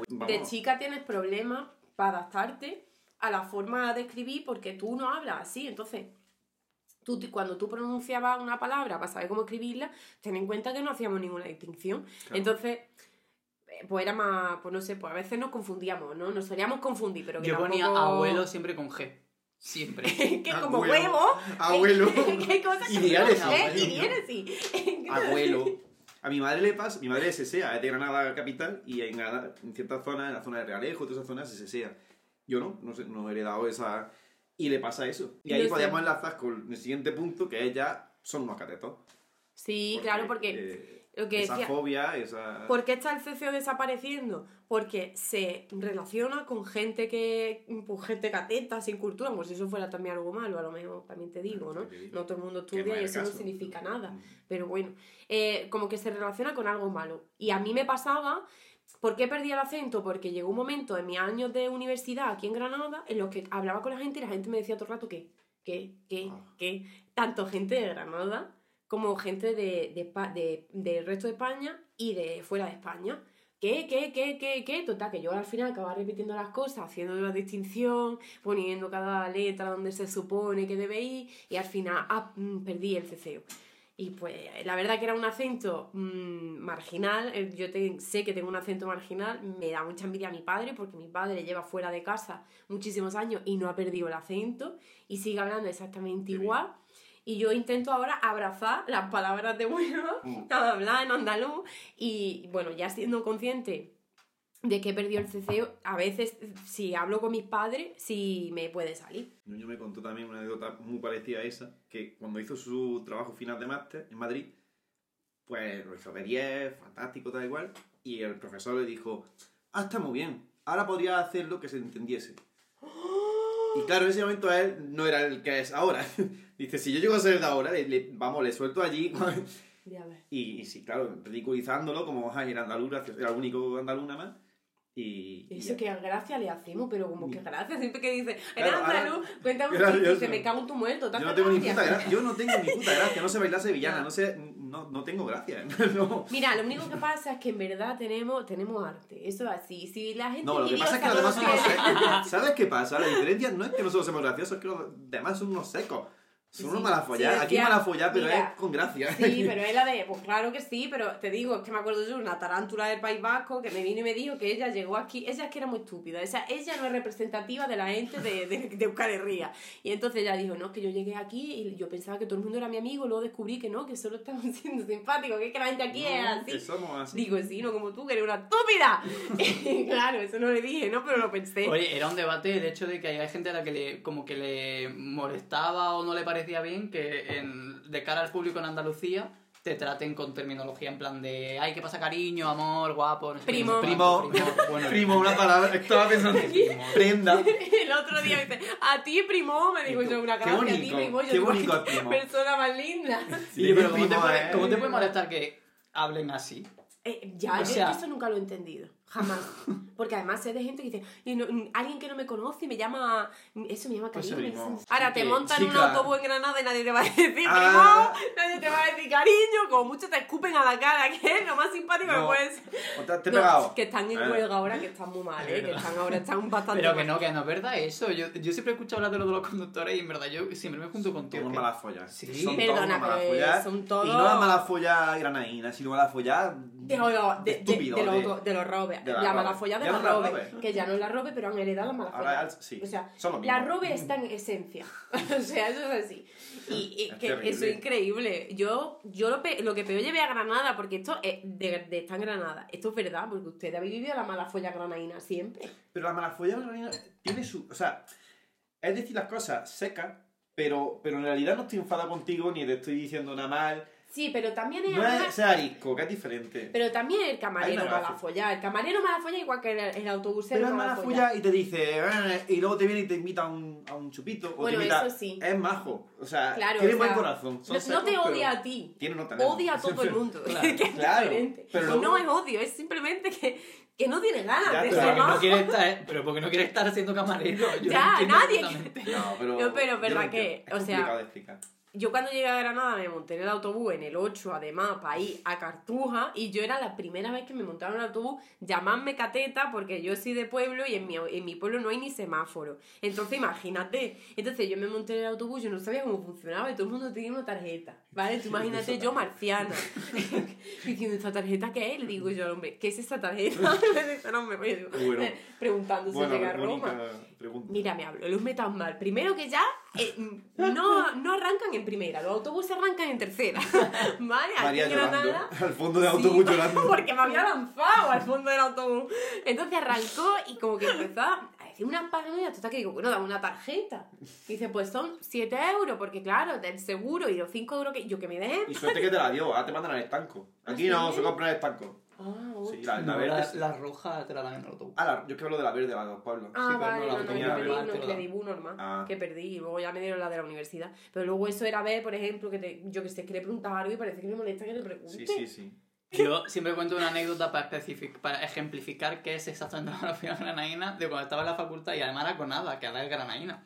Speaker 2: De chica tienes problemas para adaptarte a la forma de escribir porque tú no hablas así. Entonces, tú, cuando tú pronunciabas una palabra para saber cómo escribirla, ten en cuenta que no hacíamos ninguna distinción.
Speaker 3: Claro.
Speaker 2: Entonces, eh, pues era más, pues no sé, pues a veces nos confundíamos, ¿no? Nos solíamos confundir, pero que
Speaker 1: Yo ponía abuelo siempre con G. Siempre.
Speaker 2: que como
Speaker 3: Abuelo.
Speaker 2: huevo.
Speaker 3: Abuelo.
Speaker 2: ¿Qué cosa que. Y diáresis.
Speaker 3: Abuelo. A mi madre le pasa, mi madre es SSEA, es de Granada capital y en Granada, en ciertas zonas, en la zona de Realejo, esas zonas, es SSEA. Yo no, no, sé, no he heredado esa... Y le pasa eso. Y
Speaker 2: Yo
Speaker 3: ahí
Speaker 2: sé.
Speaker 3: podríamos enlazar con el siguiente punto, que es ya, son unos catetos.
Speaker 2: Sí, claro, porque
Speaker 3: eh,
Speaker 2: lo que
Speaker 3: esa
Speaker 2: decía...
Speaker 3: fobia, esa...
Speaker 2: ¿Por qué está el ceceo desapareciendo? Porque se relaciona con gente que. Pues gente cateta, sin cultura, como si eso fuera también algo malo, a lo mejor también te digo, ¿no? No todo el mundo estudia
Speaker 3: es
Speaker 2: y eso no significa nada. Pero bueno, eh, como que se relaciona con algo malo. Y a mí me pasaba. ¿Por qué perdí el acento? Porque llegó un momento en mis años de universidad aquí en Granada en los que hablaba con la gente y la gente me decía todo el rato que, que, que,
Speaker 3: Ah.
Speaker 2: que, tanto gente de Granada como gente de, de, de- del resto de España y de fuera de España. ¿Qué, qué, qué, qué, qué? Total, que yo al final acababa repitiendo las cosas, haciendo la distinción, poniendo cada letra donde se supone que debe ir y al final ah, mm, perdí el ceceo. Y pues la verdad que era un acento mm, marginal, eh, yo te- sé que tengo un acento marginal, me da mucha envidia a mi padre porque mi padre lleva fuera de casa muchísimos años y no ha perdido el acento y sigue hablando exactamente igual. Y yo intento ahora abrazar las palabras de Huelva,
Speaker 3: Mm.
Speaker 2: hablar en andaluz y bueno, ya siendo consciente de que he perdido el ceceo, a veces si hablo con mis padres, sí me puede salir.
Speaker 3: Nuño me contó también una anécdota muy parecida a esa, que cuando hizo su trabajo final de máster en Madrid, pues lo hizo de 10, fantástico, tal igual, y el profesor le dijo, ah, está muy bien, ahora podría hacerlo que se entendiese. Y claro, en ese momento él no era el que es ahora. Dice, si yo llego a ser el de ahora, le- le- vamos, le suelto allí. Y, y sí, claro, ridiculizándolo como, ay, era andaluz, era el único andaluz nada más. Y, y
Speaker 2: Eso
Speaker 3: ya.
Speaker 2: que gracia le hacemos, pero como que gracia, siempre que dice,
Speaker 3: Claro,
Speaker 2: era andaluz, cuéntame un chiste, dice, me cago en tu muerto, ¿te
Speaker 3: Yo no tengo ni puta gracia. Yo no tengo ni puta gracia. No sé bailar sevillana. No sé. No, no tengo gracia. No.
Speaker 2: Mira, lo único que pasa es que en verdad tenemos, tenemos arte, eso es así. Si la gente
Speaker 3: No, lo que pasa es que los demás unos secos. ¿Sabes qué pasa? La diferencia no es que nosotros somos graciosos, es que los demás son unos secos. Son unos.
Speaker 2: Sí,
Speaker 3: Aquí malafollás, pero
Speaker 2: mira,
Speaker 3: es con gracia.
Speaker 2: Sí, pero es la de, pues claro que sí, pero te digo, es que me acuerdo yo, una tarántula del País Vasco que me vino y me dijo que ella llegó aquí, ella es que era muy estúpida, o sea, ella no es representativa de la gente de, de, de Euskal Herria. Y entonces ella dijo, no, es que yo llegué aquí y yo pensaba que todo el mundo era mi amigo, luego descubrí que no, que solo estaban siendo simpáticos, que es que la gente aquí es
Speaker 3: No,
Speaker 2: así.
Speaker 3: que somos así.
Speaker 2: Digo, sí, no como tú, que eres una estúpida. Claro, eso no le dije, ¿no? Pero lo pensé.
Speaker 1: Oye, era un debate el hecho de que hay gente a la que le, como que le molestaba o no le parecía bien que en, de cara al público en Andalucía te traten con terminología en plan de ay, ¿qué pasa cariño, amor, guapo? No sé
Speaker 2: Primo.
Speaker 3: Primo.
Speaker 1: bueno,
Speaker 3: Primo, una palabra. Estaba pensando.
Speaker 1: primo.
Speaker 3: Prenda.
Speaker 2: El otro día me dice, a ti, primo, me
Speaker 3: tú,
Speaker 2: yo, una
Speaker 3: qué
Speaker 2: gracia, a ti, primo. Yo
Speaker 3: qué
Speaker 2: digo,
Speaker 3: bonito
Speaker 2: "Qué
Speaker 3: es primo".
Speaker 2: Persona más linda.
Speaker 1: Sí, pero ¿cómo te, puede,
Speaker 3: eh.
Speaker 1: cómo te puede molestar que hablen así?
Speaker 2: Eh, ya,
Speaker 1: O
Speaker 2: yo
Speaker 1: sea-
Speaker 2: eso nunca lo he entendido. Jamás. Porque además sé de gente que dice, y no- alguien que no me conoce y me llama, eso me llama
Speaker 3: Pues
Speaker 2: cariño. eso- Ahora te
Speaker 3: Que,
Speaker 2: montan un autobús en Granada y nadie te va a decir
Speaker 3: Ah.
Speaker 2: nadie te va a decir cariño, como mucho te escupen a la cara, que es lo más simpático que
Speaker 3: No.
Speaker 2: puede ser.
Speaker 3: O te, te he
Speaker 2: No,
Speaker 3: pegado.
Speaker 2: que están en
Speaker 3: Eh.
Speaker 2: huelga ahora, que están muy mal, ¿eh? que están ahora están bastante
Speaker 1: Pero que
Speaker 2: mal.
Speaker 1: no, que no es verdad eso. Yo, yo siempre he escuchado hablar de lo de los conductores y en verdad yo siempre me junto con
Speaker 3: Todos
Speaker 1: todos.
Speaker 3: malas follas.
Speaker 1: Sí.
Speaker 3: Son
Speaker 2: Perdona,
Speaker 3: todos malas
Speaker 2: pero
Speaker 3: follas.
Speaker 2: son todos-
Speaker 3: Y no las malas follas granaínas, sino malas follas.
Speaker 2: De, lo- de, de, los,
Speaker 3: de-
Speaker 2: de la,
Speaker 3: la
Speaker 2: mala folla de
Speaker 3: Ya
Speaker 2: los
Speaker 3: no la robe.
Speaker 2: Que ya no es la robe, pero han heredado la mala
Speaker 3: Ahora,
Speaker 2: folla.
Speaker 3: sí.
Speaker 2: O sea, la robe está en esencia. o sea, eso es así. Y, y
Speaker 3: Es
Speaker 2: que
Speaker 3: terrible.
Speaker 2: eso es increíble. Yo, yo lo, pe- lo que peor llevé a Granada, porque esto es de, de estar en Granada. Esto es verdad, porque ustedes habéis vivido la mala folla granaína siempre.
Speaker 3: Pero la mala folla granaína tiene su. O sea, es decir las cosas secas, pero, pero en realidad no estoy enfadado contigo ni te estoy diciendo nada mal.
Speaker 2: Sí, pero también es.
Speaker 3: No es ser arisco, que es diferente.
Speaker 2: Pero también el camarero mala folla. El camarero mala folla igual que el, el autobusero
Speaker 3: Pero es
Speaker 2: mala folla.
Speaker 3: y te dice, "Eh", y luego te viene y te invita a un, a un chupito. O
Speaker 2: Bueno,
Speaker 3: te invita,
Speaker 2: eso sí.
Speaker 3: Es majo. O sea,
Speaker 2: Claro,
Speaker 3: tiene
Speaker 2: o
Speaker 3: buen
Speaker 2: sea,
Speaker 3: corazón. Son
Speaker 2: No, no
Speaker 3: secos,
Speaker 2: te odia a ti.
Speaker 3: Tiene no.
Speaker 2: Odia a todo el mundo.
Speaker 1: Claro,
Speaker 2: que es
Speaker 3: claro. Pero luego-
Speaker 2: no es odio, es simplemente que, que no tiene ganas
Speaker 3: Ya,
Speaker 2: de
Speaker 3: pero
Speaker 2: ser
Speaker 1: Porque no quiere estar, pero porque no quiere estar siendo camarero. Yo
Speaker 2: Ya,
Speaker 1: entiendo
Speaker 2: nadie.
Speaker 3: No, pero.
Speaker 2: No, pero verdad que,
Speaker 3: entiendo.
Speaker 2: o
Speaker 3: Es
Speaker 2: sea. Yo cuando llegué a Granada me monté en el autobús en el 8, además, para ir a Cartuja, y yo era la primera vez que me montaba en el autobús, llamadme cateta, porque yo soy de pueblo y en mi, en mi pueblo no hay ni semáforo. Entonces, imagínate. Entonces, yo me monté en el autobús, yo no sabía cómo funcionaba y todo el mundo tenía una tarjeta, ¿vale? Tú imagínate yo, marciana, diciendo, ¿esta tarjeta qué es? Le digo yo al hombre, ¿qué es esta tarjeta? Me dice, no, me voy digo,
Speaker 3: Bueno.
Speaker 2: preguntando si
Speaker 3: Bueno,
Speaker 2: llega a Roma.
Speaker 3: Pregunta.
Speaker 2: Mira, me hablo, los metas mal. Primero que ya eh, no, no arrancan en primera, los autobuses arrancan en tercera. ¿Vale? Aquí
Speaker 3: María
Speaker 2: en
Speaker 3: llorando.
Speaker 2: Granada.
Speaker 3: Al fondo del
Speaker 2: Sí,
Speaker 3: autobús llorando.
Speaker 2: Porque me había lanzado al fondo del autobús. Entonces arrancó y como que empezó a decir unas paranoias. Total que digo, bueno, dame una tarjeta. Y dice, pues son 7 euros, porque claro, del seguro y los 5 euros que yo que me den.
Speaker 3: Y suerte que te la dio, ahora te mandan al estanco. Aquí
Speaker 2: ¿Ah,
Speaker 3: no,
Speaker 2: sí?
Speaker 3: se compra el estanco.
Speaker 2: Ah,
Speaker 3: Sí, la, la
Speaker 1: No,
Speaker 3: verde.
Speaker 1: la,
Speaker 3: sí.
Speaker 1: la roja te la dan en el autobús.
Speaker 3: Ah, la- yo es que hablo de la verde, la de los pueblos.
Speaker 2: Ah,
Speaker 1: pero
Speaker 2: vale,
Speaker 1: no la
Speaker 2: no, no,
Speaker 3: autonomía
Speaker 2: yo
Speaker 3: normal
Speaker 2: no, que. Dibu normal,
Speaker 3: Ah.
Speaker 2: que perdí y luego ya me dieron la de la universidad. Pero luego eso era ver, por ejemplo, que te, yo que sé, que le preguntas algo y parece que me molesta que le pregunte.
Speaker 3: Sí, sí, sí.
Speaker 1: Yo siempre cuento una anécdota para, especific- para ejemplificar qué es exactamente la granaína de cuando estaba en la facultad y además era con nada, que ahora es granaína.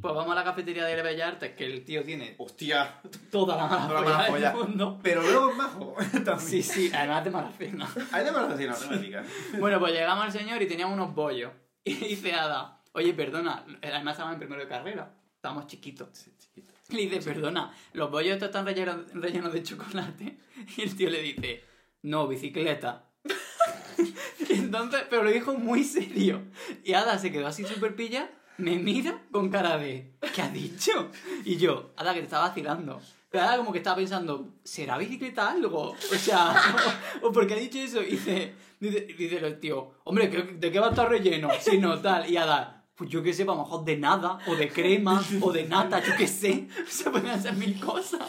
Speaker 1: Pues vamos a la cafetería de Bellas Artes, que el tío tiene
Speaker 3: Hostia.
Speaker 1: toda la mala
Speaker 3: Toda la mala
Speaker 1: folla del mundo.
Speaker 3: Pero luego es majo. También.
Speaker 1: Sí, sí, además de mala fina.
Speaker 3: Hay de malas así, no, me digas.
Speaker 1: Bueno, pues llegamos al señor y teníamos unos bollos. Y dice Ada, oye, perdona, además estaba en primero de carrera. Estábamos chiquitos.
Speaker 3: Sí, chiquito.
Speaker 1: Y le dice, perdona, los bollos estos están rellenos, rellenos de chocolate. Y el tío le dice, no, bicicleta. entonces, pero lo dijo muy serio. Y Ada se quedó así súper pilla, me mira con cara de, ¿qué ha dicho? Y yo, Ada, que te estaba vacilando. Pero Ada como que estaba pensando, ¿será bicicleta algo? O sea, o, o ¿por qué ha dicho eso? Y dice, dice, dice el tío, hombre, ¿qué- ¿de qué va a estar relleno? Si no, tal. Y Ada, pues yo qué sé, a lo mejor de nada, o de crema, o de nata, yo qué sé. Se pueden hacer mil cosas.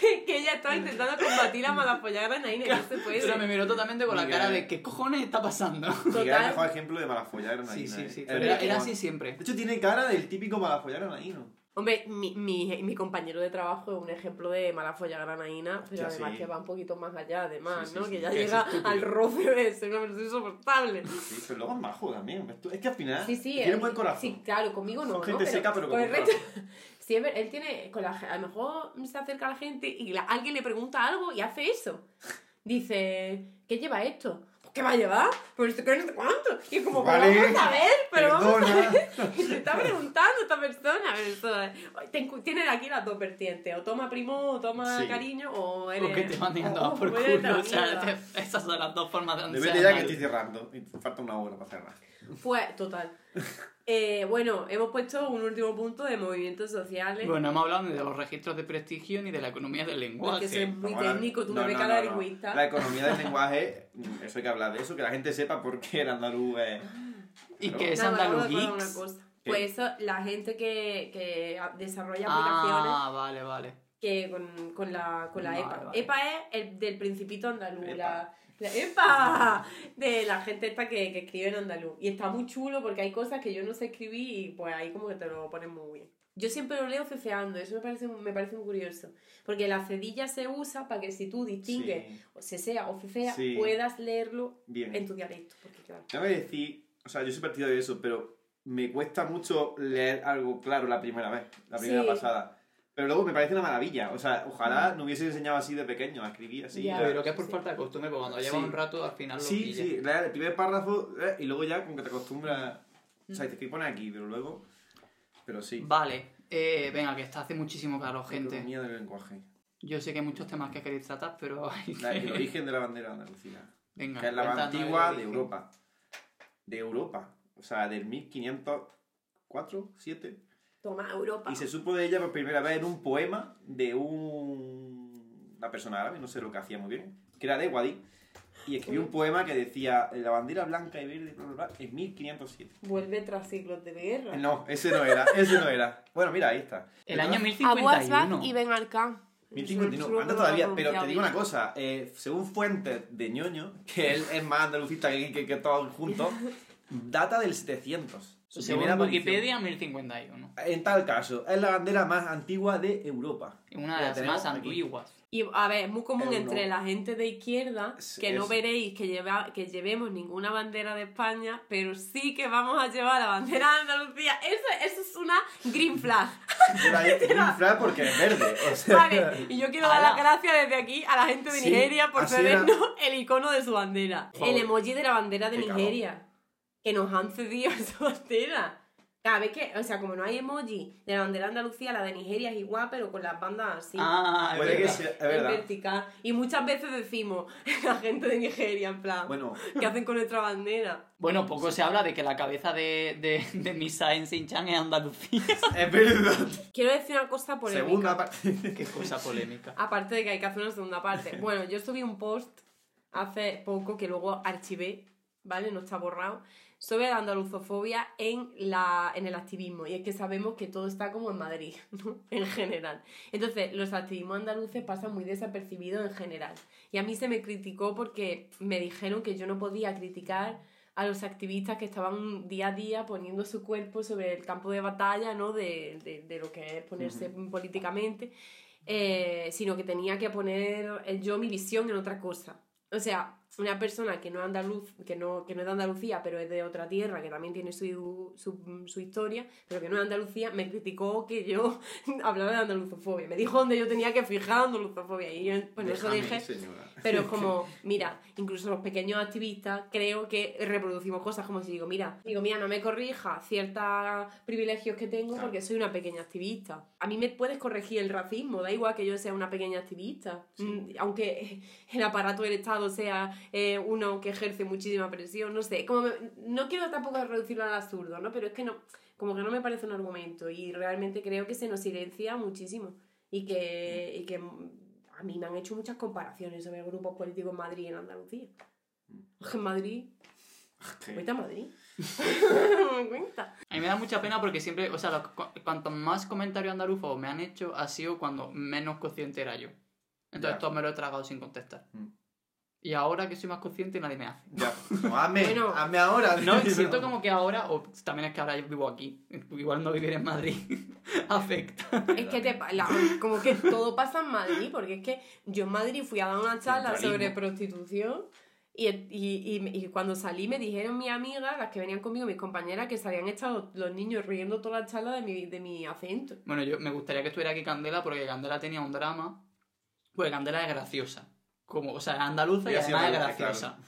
Speaker 2: que ella estaba intentando combatir la mala follada Naina y no se puede.
Speaker 1: Pero me miró totalmente con la cara de ¿qué cojones está pasando?
Speaker 3: Miguel es el
Speaker 2: Total.
Speaker 3: mejor ejemplo de malafollar
Speaker 1: Sí,
Speaker 3: granadino.
Speaker 1: sí,
Speaker 3: ¿eh?
Speaker 1: sí.
Speaker 3: El
Speaker 1: era, era así siempre.
Speaker 3: De hecho, tiene cara del típico malafollar granadino.
Speaker 2: Hombre, mi, mi, mi compañero de trabajo es un ejemplo de mala folla granaína, pero
Speaker 3: Hostia,
Speaker 2: además
Speaker 3: sí.
Speaker 2: que va un poquito más allá, además,
Speaker 3: Sí, sí,
Speaker 2: ¿no?
Speaker 3: sí.
Speaker 2: Que ya
Speaker 1: Que
Speaker 2: llega al roce de ser una persona insoportable.
Speaker 3: Sí, pero luego es majo también. Es que al final
Speaker 2: Sí, sí,
Speaker 3: tiene
Speaker 2: él-
Speaker 3: buen corazón.
Speaker 2: Sí, claro, conmigo no,
Speaker 3: Son gente
Speaker 2: Pero
Speaker 3: seca, pero
Speaker 2: con
Speaker 3: con
Speaker 2: el resto. Es ver- él tiene. Con la, a lo mejor se acerca a la gente y la- alguien le pregunta algo y hace eso. Dice, ¿qué lleva esto? Pues, ¿Qué va a llevar? Pues esto que no sé cuánto. Y es como, pues
Speaker 3: Vale,
Speaker 2: vamos a ver, pero vamos a
Speaker 3: perdona.
Speaker 2: ver. Y te está preguntando esta persona. esto- ten- Tienen aquí las dos vertientes. O toma primo, o toma
Speaker 3: Sí.
Speaker 2: cariño, o eres.
Speaker 1: O que te van llegando
Speaker 2: o-
Speaker 1: a por culo. O sea, esas son las dos formas de sea
Speaker 3: ya que estoy cerrando. Y falta una hora para cerrar.
Speaker 2: Pues, total. Eh, bueno, hemos puesto un último punto de movimientos sociales.
Speaker 1: Bueno, no hemos hablado ni de los registros de prestigio ni de la economía del lenguaje.
Speaker 2: Porque soy muy
Speaker 3: Ahora-
Speaker 2: técnico, tú
Speaker 3: no,
Speaker 2: me ves
Speaker 3: no,
Speaker 2: cara de lingüista.
Speaker 3: La economía del lenguaje, mm, eso hay que hablar de eso, que la gente sepa por qué el andaluz es...
Speaker 1: Y
Speaker 3: Pero-
Speaker 1: que es
Speaker 2: Nada, me acabo de
Speaker 1: andaluz
Speaker 2: acordar una
Speaker 1: Geeks.
Speaker 2: cosa.
Speaker 3: ¿Qué?
Speaker 2: Pues eso, la gente que, que desarrolla aplicaciones
Speaker 1: Ah, vale, vale.
Speaker 2: que con, con la, con la
Speaker 1: Vale,
Speaker 2: EPA.
Speaker 1: vale.
Speaker 2: EPA es el del principito andaluz.
Speaker 3: Epa.
Speaker 2: La, la EPA de la gente esta que, que escribe en andaluz. Y está muy chulo porque hay cosas que yo no sé escribir y pues ahí como que te lo ponen muy bien. Yo siempre lo leo ceceando, eso me parece, me parece muy curioso. Porque la cedilla se usa para que si tú distingues,
Speaker 3: Sí,
Speaker 2: o se sea o cecea,
Speaker 3: Sí.
Speaker 2: puedas leerlo
Speaker 3: bien.
Speaker 2: en tu dialecto. Porque claro.
Speaker 3: Tengo que decir, o sea, yo soy partidario de eso, pero me cuesta mucho leer algo claro la primera vez, la primera
Speaker 2: Sí.
Speaker 3: pasada. Pero luego me parece una maravilla. O sea, ojalá no hubiese enseñado así de pequeño, a escribir así.
Speaker 2: Ya.
Speaker 3: a-
Speaker 1: Pero que es por
Speaker 2: Sí.
Speaker 1: falta de costumbre, porque cuando
Speaker 3: Sí.
Speaker 1: lleva un rato al final lo
Speaker 3: Sí,
Speaker 1: pilla.
Speaker 3: sí, el primer párrafo eh, y luego ya como que te acostumbras. O sea, te que poner aquí, pero luego. Pero sí.
Speaker 1: Vale, eh, venga, que está hace muchísimo claro, gente.
Speaker 3: Economía del lenguaje.
Speaker 1: Yo sé que hay muchos temas que queréis tratar, pero
Speaker 3: La- el origen de la bandera de Andalucía.
Speaker 1: Venga,
Speaker 3: que es la antigua de. Europa. De Europa. O sea, del 1504, 7.
Speaker 2: Toma, Europa.
Speaker 3: Y se supo de ella por primera vez en un poema de un... una persona árabe, no sé lo que hacía muy bien, que era de Wadi. Y escribió un poema que decía la bandera blanca y verde bla, bla, bla, en 1507.
Speaker 2: Vuelve tras siglos de guerra.
Speaker 3: No, ese no era, ese no era. Bueno, mira, ahí está.
Speaker 1: El año
Speaker 2: Abu
Speaker 1: 1051.
Speaker 2: Asbak y Ben Alcán.
Speaker 3: 1051, anda todavía, pero te digo una cosa, eh, según fuentes de ñoño, que él es más andalucista que, que, que todos juntos, data del 700. Su
Speaker 1: Según
Speaker 3: primera aparición.
Speaker 1: Wikipedia, 1051.
Speaker 3: En tal caso, es la bandera más antigua de Europa.
Speaker 1: Una de
Speaker 3: La
Speaker 1: las más
Speaker 3: aquí.
Speaker 1: antiguas.
Speaker 2: Y a ver, es muy común
Speaker 3: Es
Speaker 2: entre
Speaker 3: uno.
Speaker 2: la gente de izquierda
Speaker 3: Es-
Speaker 2: que no veréis que, lleva, que llevemos ninguna bandera de España, pero sí que vamos a llevar la bandera de Andalucía. Eso, eso es una green flag.
Speaker 3: Green flag porque es verde. O sea,
Speaker 2: Vale, y yo quiero dar las gracias desde aquí a la gente de
Speaker 3: Sí,
Speaker 2: Nigeria por
Speaker 3: era.
Speaker 2: cedernos el icono de su bandera.
Speaker 3: Por favor.
Speaker 2: El emoji de la bandera de
Speaker 3: Qué cabrón.
Speaker 2: Que nos han cedido esa bandera. Cada vez que, o sea, como no hay emoji de la bandera de Andalucía, la de Nigeria es igual, pero con las bandas así.
Speaker 1: Ah, es
Speaker 3: Puede que
Speaker 1: verdad.
Speaker 3: sea, es
Speaker 2: en
Speaker 3: verdad.
Speaker 2: vertical. Y muchas veces decimos, la gente de Nigeria, en plan,
Speaker 3: Bueno,
Speaker 2: ¿qué hacen con nuestra bandera?
Speaker 1: Bueno, poco se habla de que la cabeza de, de, de Misa en Sinchan es Andalucía.
Speaker 3: es verdad.
Speaker 2: Quiero decir una cosa polémica.
Speaker 3: Segunda parte.
Speaker 1: Qué cosa polémica.
Speaker 2: Aparte de que hay que hacer una segunda parte. Bueno, yo subí un post hace poco que luego archivé, ¿vale? No está borrado. Sobre la andaluzofobia en, la, en el activismo. Y es que sabemos que todo está como en Madrid, ¿no? En general. Entonces, los activismos andaluces pasan muy desapercibidos en general. Y a mí se me criticó porque me dijeron que yo no podía criticar a los activistas que estaban día a día poniendo su cuerpo sobre el campo de batalla, ¿no? De, de, de lo que es ponerse políticamente eh, sino que tenía que poner eh, yo mi visión en otra cosa. O sea, una persona que no es andaluz, que no, que no es de Andalucía, pero es de otra tierra, que también tiene su, su, su historia, pero que no es de Andalucía, me criticó que yo hablaba de andaluzofobia. Me dijo dónde yo tenía que fijar andaluzofobia. Y yo, eso
Speaker 3: Déjame,
Speaker 2: dije.
Speaker 3: señora.
Speaker 2: Pero es como, mira, incluso los pequeños activistas creo que reproducimos cosas como si digo, mira, digo, mira, no me corrija ciertos privilegios que tengo porque soy una pequeña activista. A mí me puedes corregir el racismo, da igual que yo sea una pequeña activista. Mm, Aunque el aparato del Estado sea eh, uno que ejerce muchísima presión, no sé, como me- no quiero tampoco reducirlo al absurdo, ¿no? Pero es que no, como que no me parece un argumento y realmente creo que se nos silencia muchísimo y que, y que a mí me han hecho muchas comparaciones sobre grupos políticos en Madrid y en Andalucía. En Madrid, vete a Madrid.
Speaker 1: A mí me da mucha pena porque siempre, o sea, lo- cu- cuanto más comentarios andaluzos me han hecho, ha sido cuando menos consciente era yo. Entonces todo me lo he tragado sin contestar.
Speaker 3: Mm.
Speaker 1: Y ahora que soy más consciente, nadie me hace.
Speaker 3: Ya, no, hazme,
Speaker 2: Bueno.
Speaker 3: hazme ahora.
Speaker 1: No, siento como que ahora, o también es que ahora yo vivo aquí, igual no vivir en Madrid afecta.
Speaker 2: Es que te, la- como que todo pasa en Madrid, porque es que yo en Madrid fui a dar una charla sobre prostitución y, y, y, y cuando salí me dijeron mis amigas, las que venían conmigo, mis compañeras, que se habían estado los niños riendo toda la charla de mi, de mi acento.
Speaker 1: Bueno, yo me gustaría que estuviera aquí Candela porque Candela tenía un drama. Pues Candela es graciosa. Como, o sea, es andaluza y
Speaker 3: sí
Speaker 1: además es
Speaker 3: graciosa.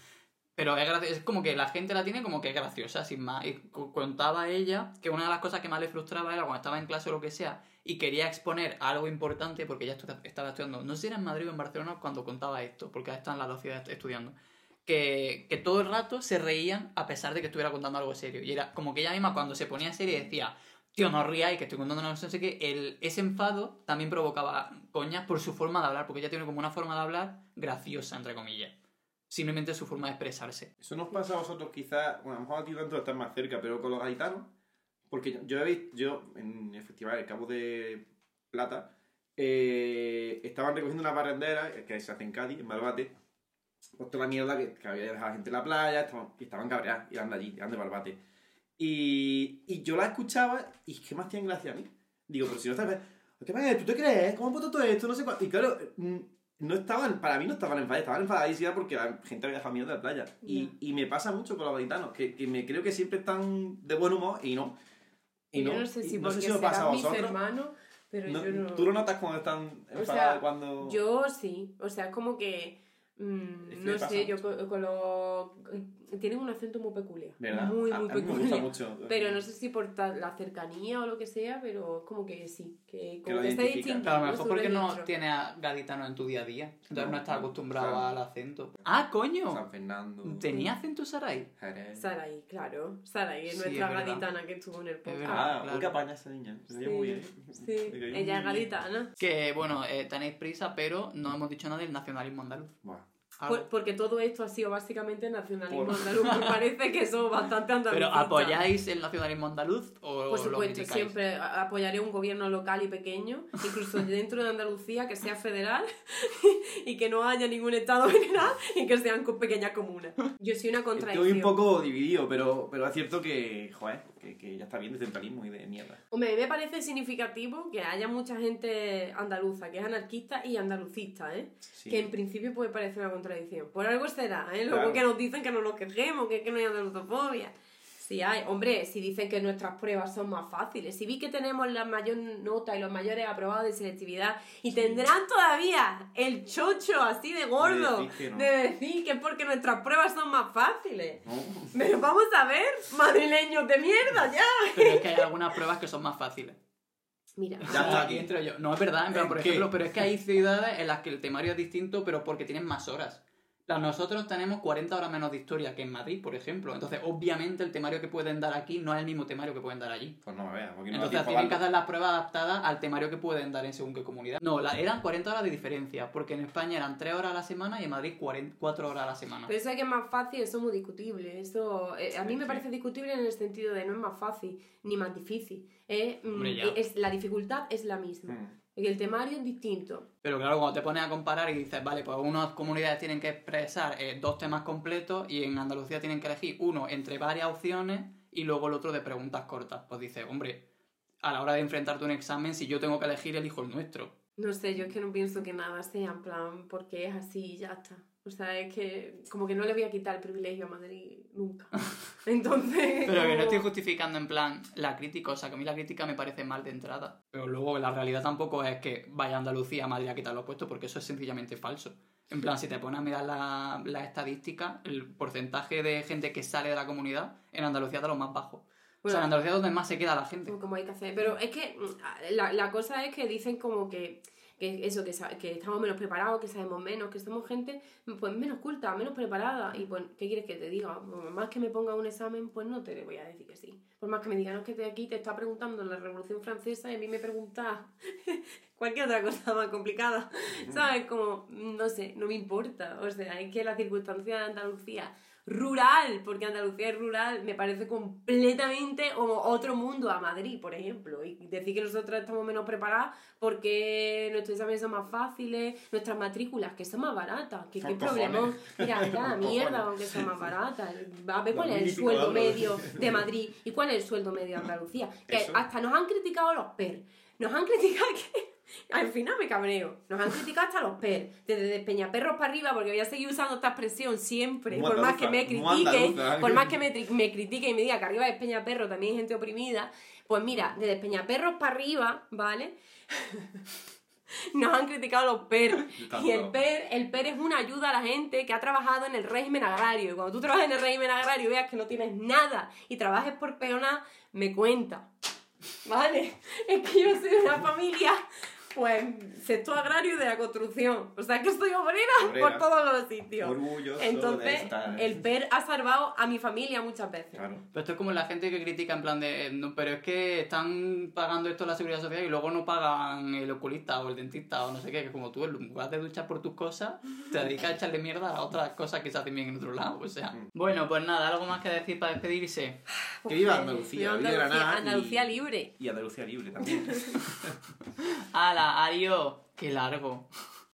Speaker 1: Pero es, es como que la gente la tiene como que es graciosa, sin más. Y contaba ella que una de las cosas que más le frustraba era cuando estaba en clase o lo que sea y quería exponer algo importante porque ella estaba estudiando, no sé si era en Madrid o en Barcelona cuando contaba esto, porque están en las dos ciudades estudiando. Que, que todo el rato se reían a pesar de que estuviera contando algo serio. Y era como que ella misma cuando se ponía seria decía, tío, no ríais, que estoy contando una cosa, no sé qué, el, ese enfado también provocaba coñas por su forma de hablar, porque ella tiene como una forma de hablar graciosa, entre comillas. Simplemente su forma de expresarse.
Speaker 3: Eso nos pasa a vosotros quizás, bueno, a lo mejor a ti tanto estás más cerca, pero con los gaditanos, porque yo, yo he visto, yo en el festival El Cabo de Plata, eh, estaban recogiendo una barrendera que se hace en Cádiz, en Barbate, por toda la mierda que, que había dejado la gente en la playa, estaban, y estaban cabreadas, y eran de allí, eran de Barbate. Y, y yo la escuchaba, y es que más tienen gracia a mí. Digo, pero si no estás... ¿Qué pasa? ¿Tú te crees? ¿Cómo puesto todo esto? No sé cuánto. Y claro, mm, no estaban, para mí no estaban enfadadas, estaban enfadadísimas porque la gente había dejado mierda de la playa. Y,
Speaker 2: Ya.
Speaker 3: y me pasa mucho con los gaditanos, que, que me creo que siempre están de buen humor y no. Y
Speaker 2: yo
Speaker 3: no,
Speaker 2: no sé si
Speaker 3: y
Speaker 2: porque
Speaker 3: os pasa a vosotros.
Speaker 2: hermanos, pero
Speaker 3: No-
Speaker 2: yo no...
Speaker 3: ¿Tú lo notas cuando están
Speaker 2: O
Speaker 3: enfadadas
Speaker 2: sea,
Speaker 3: cuando...?
Speaker 2: Yo sí, o sea, es como que. mm,
Speaker 3: que
Speaker 2: no sé, yo
Speaker 3: mucho.
Speaker 2: con, con los. Tienen un acento muy peculiar.
Speaker 3: ¿Verdad?
Speaker 2: Muy,
Speaker 3: A-
Speaker 2: muy
Speaker 3: a mí me gusta
Speaker 2: peculiar.
Speaker 3: mucho.
Speaker 2: Pero no sé si por la cercanía o lo que sea, pero es como que sí, que
Speaker 3: Que
Speaker 2: como
Speaker 3: lo
Speaker 2: que, está distinto.
Speaker 1: A lo mejor porque no tienes a gaditano en tu día a día. Entonces no,
Speaker 3: No,
Speaker 1: estás acostumbrado
Speaker 3: claro.
Speaker 1: al acento. ¡Ah, coño!
Speaker 3: San Fernando,
Speaker 1: ¿Tenía acento Saray?
Speaker 3: Jerez.
Speaker 2: Sarai, claro. Sarai es
Speaker 1: Sí,
Speaker 2: nuestra
Speaker 1: es
Speaker 2: gaditana que estuvo en el podcast.
Speaker 3: Ah,
Speaker 1: claro.
Speaker 3: uy, qué apaña esa niña.
Speaker 2: Sí,
Speaker 3: muy bien.
Speaker 2: sí.
Speaker 3: Muy
Speaker 2: Ella es gaditana.
Speaker 1: Que bueno, eh, tenéis prisa, pero no hemos dicho nada del nacionalismo andaluz.
Speaker 2: Por- porque todo esto ha sido básicamente nacionalismo
Speaker 3: Por-
Speaker 2: andaluz. Me parece que somos bastante andalucistas.
Speaker 1: ¿Pero apoyáis el nacionalismo andaluz o
Speaker 2: Por
Speaker 1: lo
Speaker 2: supuesto,
Speaker 1: criticáis?
Speaker 2: siempre apoyaré un gobierno local y pequeño, incluso dentro de Andalucía, que sea federal y que no haya ningún estado general y que sean pequeñas comunas. Yo soy una contradicción.
Speaker 3: Estoy un poco dividido, pero, pero es cierto que, joder, que, que ya está bien de centralismo y de mierda.
Speaker 2: Hombre, a mí me parece significativo que haya mucha gente andaluza que es anarquista y andalucista, ¿eh?
Speaker 3: Sí.
Speaker 2: Que en principio puede parecer una contradicción. Por algo será, ¿eh? Luego
Speaker 3: Claro.
Speaker 2: que nos dicen que no nos quejemos, que, que no hay andaluzofobia. Sí hay. Hombre, si dicen que nuestras pruebas son más fáciles. Si vi que tenemos la mayor nota y los mayores aprobados de selectividad y tendrán todavía el chocho así de gordo
Speaker 3: De decir que no.
Speaker 2: de decir que es porque nuestras pruebas son más fáciles.
Speaker 3: ¿No?
Speaker 2: Pero vamos a ver, madrileños de mierda, ya.
Speaker 1: Pero es que hay algunas pruebas que son más fáciles.
Speaker 2: Mira,
Speaker 3: Ya está
Speaker 1: aquí entro yo. No es verdad, en plan,
Speaker 3: ¿En
Speaker 1: por
Speaker 3: qué?
Speaker 1: ejemplo, pero es que hay ciudades en las que el temario es distinto, pero porque tienen más horas. Nosotros tenemos 40 horas menos de historia que en Madrid, por ejemplo. Entonces, obviamente, el temario que pueden dar aquí no es el mismo temario que pueden dar allí.
Speaker 3: Pues no me veas, porque no
Speaker 1: Entonces, tienen que hacer las pruebas adaptadas al temario que pueden dar en según qué comunidad. No, la- eran 40 horas de diferencia, porque en España eran 3 horas a la semana y en Madrid 40 4 horas a la semana.
Speaker 2: Pero eso que es más fácil, eso es muy discutible. Eso, eh, a mí me parece discutible en el sentido de no es más fácil ni más difícil. Mm,
Speaker 1: Hombre, ya.
Speaker 2: es, la dificultad es la misma.
Speaker 3: Mm.
Speaker 2: Y el temario es distinto.
Speaker 1: Pero claro, cuando te pones a comparar y dices, vale, pues unas comunidades tienen que expresar eh, dos temas completos y en Andalucía tienen que elegir uno entre varias opciones y luego el otro de preguntas cortas. Pues dices, hombre, a la hora de enfrentarte a un examen, si yo tengo que elegir, elijo el nuestro.
Speaker 2: No sé, yo es que no pienso que nada sea en plan porque es así y ya está. O sea, es que como que no le voy a quitar el privilegio a Madrid nunca. Entonces...
Speaker 1: Pero que no
Speaker 2: como-
Speaker 1: estoy justificando en plan la crítica, o sea, que a mí la crítica me parece mal de entrada. Pero luego la realidad tampoco es que vaya a Andalucía a Madrid a quitar los puestos, porque eso es sencillamente falso. En plan, si te pones a mirar la, la estadística, el porcentaje de gente que sale de la comunidad en Andalucía es de los más bajos. o sea, en Andalucía es donde más se queda la gente.
Speaker 2: como hay que hacer. Pero es que mm, la, la cosa es que dicen como que, que eso, que, que estamos menos preparados, que sabemos menos, que somos gente pues menos culta, menos preparada. Y pues, ¿qué quieres que te diga? Por más que me ponga un examen, pues no te voy a decir que sí. Por más que me digan, no, es que de aquí te está preguntando la Revolución Francesa y a mí me pregunta cualquier otra cosa más complicada. ¿Sabes? Como, no sé, no me importa. O sea, es que la circunstancia de Andalucía rural, porque Andalucía es rural, me parece completamente como otro mundo a Madrid, por ejemplo. Y decir que nosotros estamos menos preparadas porque nuestros exámenes son más fáciles, nuestras matrículas, que son más baratas. Que qué problema. Mira, mira mierda aunque son más baratas. A ver cuál es el sueldo medio de Madrid y cuál es el sueldo medio de Andalucía. Que hasta nos han criticado los PER. Nos han criticado que... Al final me cabreo. Nos han criticado hasta los PER. Desde Peñaperros para arriba, porque voy a seguir usando esta expresión siempre.
Speaker 3: Muy
Speaker 2: por más que me critiquen, por más que me, me critiquen y me diga que arriba es Peñaperro, también hay gente oprimida. Pues mira, desde Peñaperros para arriba, ¿vale? Nos han criticado los PER. Y el. PER, el PER es una ayuda a la gente que ha trabajado en el régimen agrario. Y cuando tú trabajas en el régimen agrario y veas que no tienes nada y trabajes por peona, me cuenta. ¿Vale? Es que yo soy de una familia, pues, sector agrario y de la construcción. O sea, que soy obrera,
Speaker 3: Obrera.
Speaker 2: por todos los sitios.
Speaker 3: Orgulloso
Speaker 2: Entonces, el PER ha salvado a mi familia muchas veces.
Speaker 3: Claro.
Speaker 1: Pero esto es como la gente que critica en plan de, no, pero es que están pagando esto la seguridad social y luego no pagan el oculista o el dentista o no sé qué, que como tú en lugar de luchar por tus cosas, te dedicas a echarle mierda a otras cosas que se hacen bien en otro lado, o sea. Bueno, pues nada, algo más que decir para despedirse.
Speaker 3: Que viva
Speaker 2: Pues,
Speaker 3: Andalucía,
Speaker 2: viva
Speaker 3: y-
Speaker 2: Andalucía libre.
Speaker 3: Y Andalucía libre también.
Speaker 1: ¡Hala! ¡Adiós! ¡Qué largo!